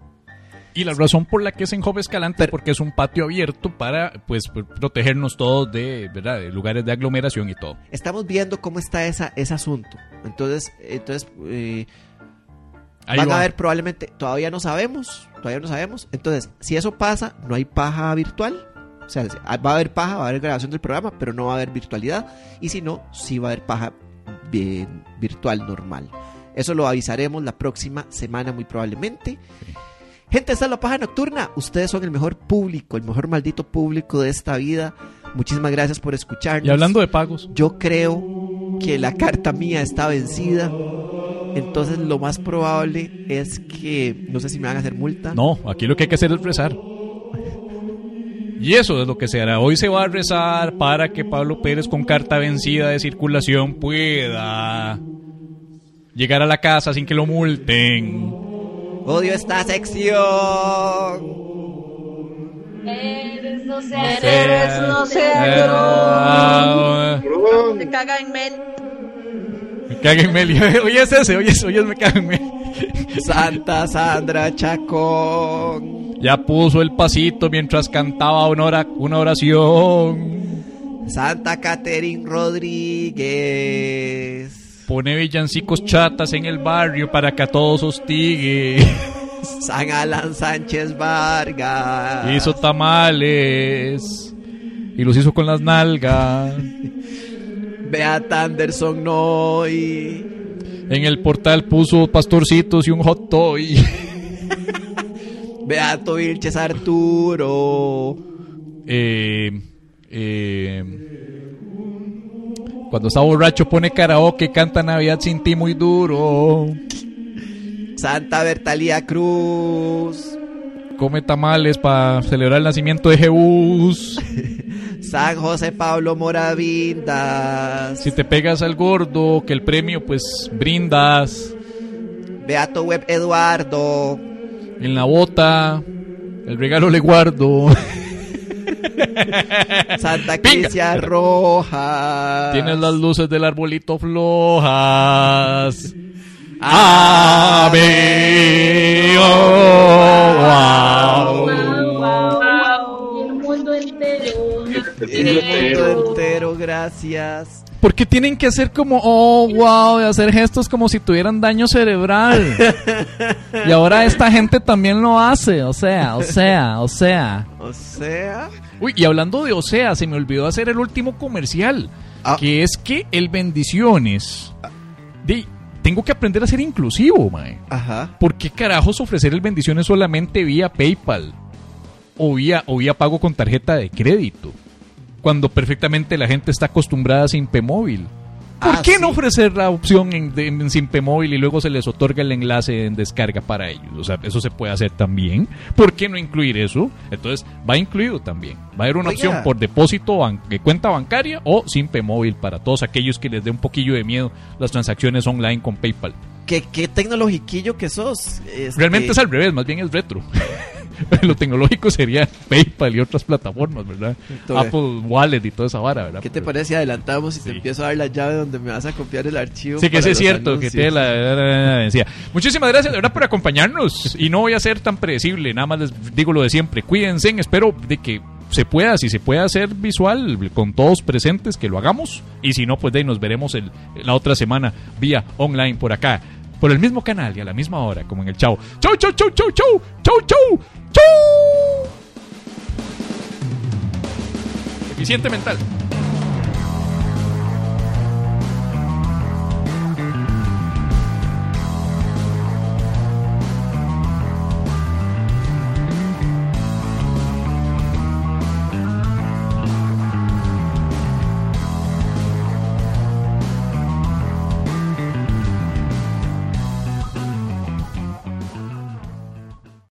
[SPEAKER 2] Y la razón por la que es en Hub Escalante
[SPEAKER 1] Pero-
[SPEAKER 2] es porque es un patio abierto para pues pr- protegernos todos de, ¿verdad? de lugares de aglomeración y todo.
[SPEAKER 1] Estamos viendo cómo está esa, ese asunto. Entonces, entonces eh, van
[SPEAKER 2] va.
[SPEAKER 1] a ver probablemente, todavía no sabemos, todavía no sabemos. Entonces, si eso pasa, no hay paja virtual. O sea, va a haber paja, va a haber grabación del programa, pero no va a haber virtualidad. Y si no, sí va a haber paja bien virtual normal. Eso lo avisaremos la próxima semana muy probablemente. Gente, esta es la paja nocturna. Ustedes son el mejor público, el mejor maldito público de esta vida. Muchísimas gracias por escucharnos.
[SPEAKER 2] Y hablando de pagos,
[SPEAKER 1] Yo creo que la carta mía está vencida. Entonces lo más probable es que no sé si me van a hacer multa.
[SPEAKER 2] no, aquí lo que hay que hacer es rezar. Y eso es lo que se hará. Hoy se va a rezar para que Pablo Pérez con carta vencida de circulación pueda llegar a la casa sin que lo multen.
[SPEAKER 1] Odio esta sección.
[SPEAKER 6] Eres no sé,
[SPEAKER 2] Eres
[SPEAKER 6] no sé,
[SPEAKER 2] Ah,
[SPEAKER 6] Me caga en men.
[SPEAKER 2] Me caga en. Hoy es ese, hoy es, hoy es me caga en Meli.
[SPEAKER 1] Santa Sandra Chacón.
[SPEAKER 2] Ya puso el pasito mientras cantaba una, ora- una oración.
[SPEAKER 1] Santa Catherine Rodríguez.
[SPEAKER 2] Pone villancicos chatas en el barrio para que a todos hostigue.
[SPEAKER 1] San Alan Sánchez Vargas.
[SPEAKER 2] Hizo tamales. Y los hizo con las nalgas.
[SPEAKER 1] Beata Anderson Noy.
[SPEAKER 2] En el portal puso pastorcitos y un hot toy.
[SPEAKER 1] Beato Vilches Arturo.
[SPEAKER 2] Eh, eh, cuando está borracho pone karaoke, canta Navidad sin ti muy duro.
[SPEAKER 1] Santa Bertalía Cruz.
[SPEAKER 2] Come tamales para celebrar el nacimiento de Jehús.
[SPEAKER 1] San José Pablo Moravindas.
[SPEAKER 2] Si te pegas al gordo, que el premio pues brindas.
[SPEAKER 1] Beato Web Eduardo.
[SPEAKER 2] En la bota, el regalo le guardo.
[SPEAKER 1] Santa. Crisia Rojas.
[SPEAKER 2] Tienes las luces del arbolito flojas. Ave, oh,
[SPEAKER 6] el mundo entero,
[SPEAKER 1] gracias.
[SPEAKER 2] ¿Por qué tienen que hacer como, oh, wow, y hacer gestos como si tuvieran daño cerebral? y ahora esta gente también lo hace, o sea, o sea, o sea.
[SPEAKER 1] O sea,
[SPEAKER 2] Uy, y hablando de o sea, se me olvidó hacer el último comercial,
[SPEAKER 1] Ah.
[SPEAKER 2] que es que el bendiciones, de, tengo que aprender a ser inclusivo, mae.
[SPEAKER 1] ajá.
[SPEAKER 2] ¿Por qué carajos ofrecer el bendiciones solamente vía PayPal? O vía, o vía pago con tarjeta de crédito. Cuando perfectamente la gente está acostumbrada a Simpe Móvil. ¿Por
[SPEAKER 1] Ah,
[SPEAKER 2] qué
[SPEAKER 1] sí.
[SPEAKER 2] no ofrecer la opción en, de- en Simpe Móvil y luego se les otorga el enlace en descarga para ellos? O sea, eso se puede hacer también. ¿Por qué no incluir eso? Entonces, va incluido también. Va a haber una
[SPEAKER 1] Oiga.
[SPEAKER 2] opción por depósito ban- de cuenta bancaria o Simpe Móvil para todos aquellos que les dé un poquillo de miedo las transacciones online con PayPal.
[SPEAKER 1] ¿Qué, qué tecnologiquillo que sos. Este,
[SPEAKER 2] Realmente es al revés, más bien es retro. Lo tecnológico sería PayPal y otras plataformas, ¿verdad?
[SPEAKER 1] Entonces,
[SPEAKER 2] Apple Wallet y toda esa vara, ¿verdad?
[SPEAKER 1] ¿Qué te parece si adelantamos y te empiezo a dar la llave donde me vas a copiar el archivo?
[SPEAKER 2] Sí, que es cierto, que la, la- la- la- decía. Muchísimas gracias, de verdad, por acompañarnos. Y no voy a ser tan predecible, nada más les digo lo de siempre. Cuídense, espero de que se pueda, si se puede hacer visual con todos presentes, que lo hagamos. Y si no, pues de ahí nos veremos el- la otra semana vía online por acá. Por el mismo canal y a la misma hora, como en el chau. Chau, chau, chau, chau, chau, chau, chau, chau. Eficiente mental.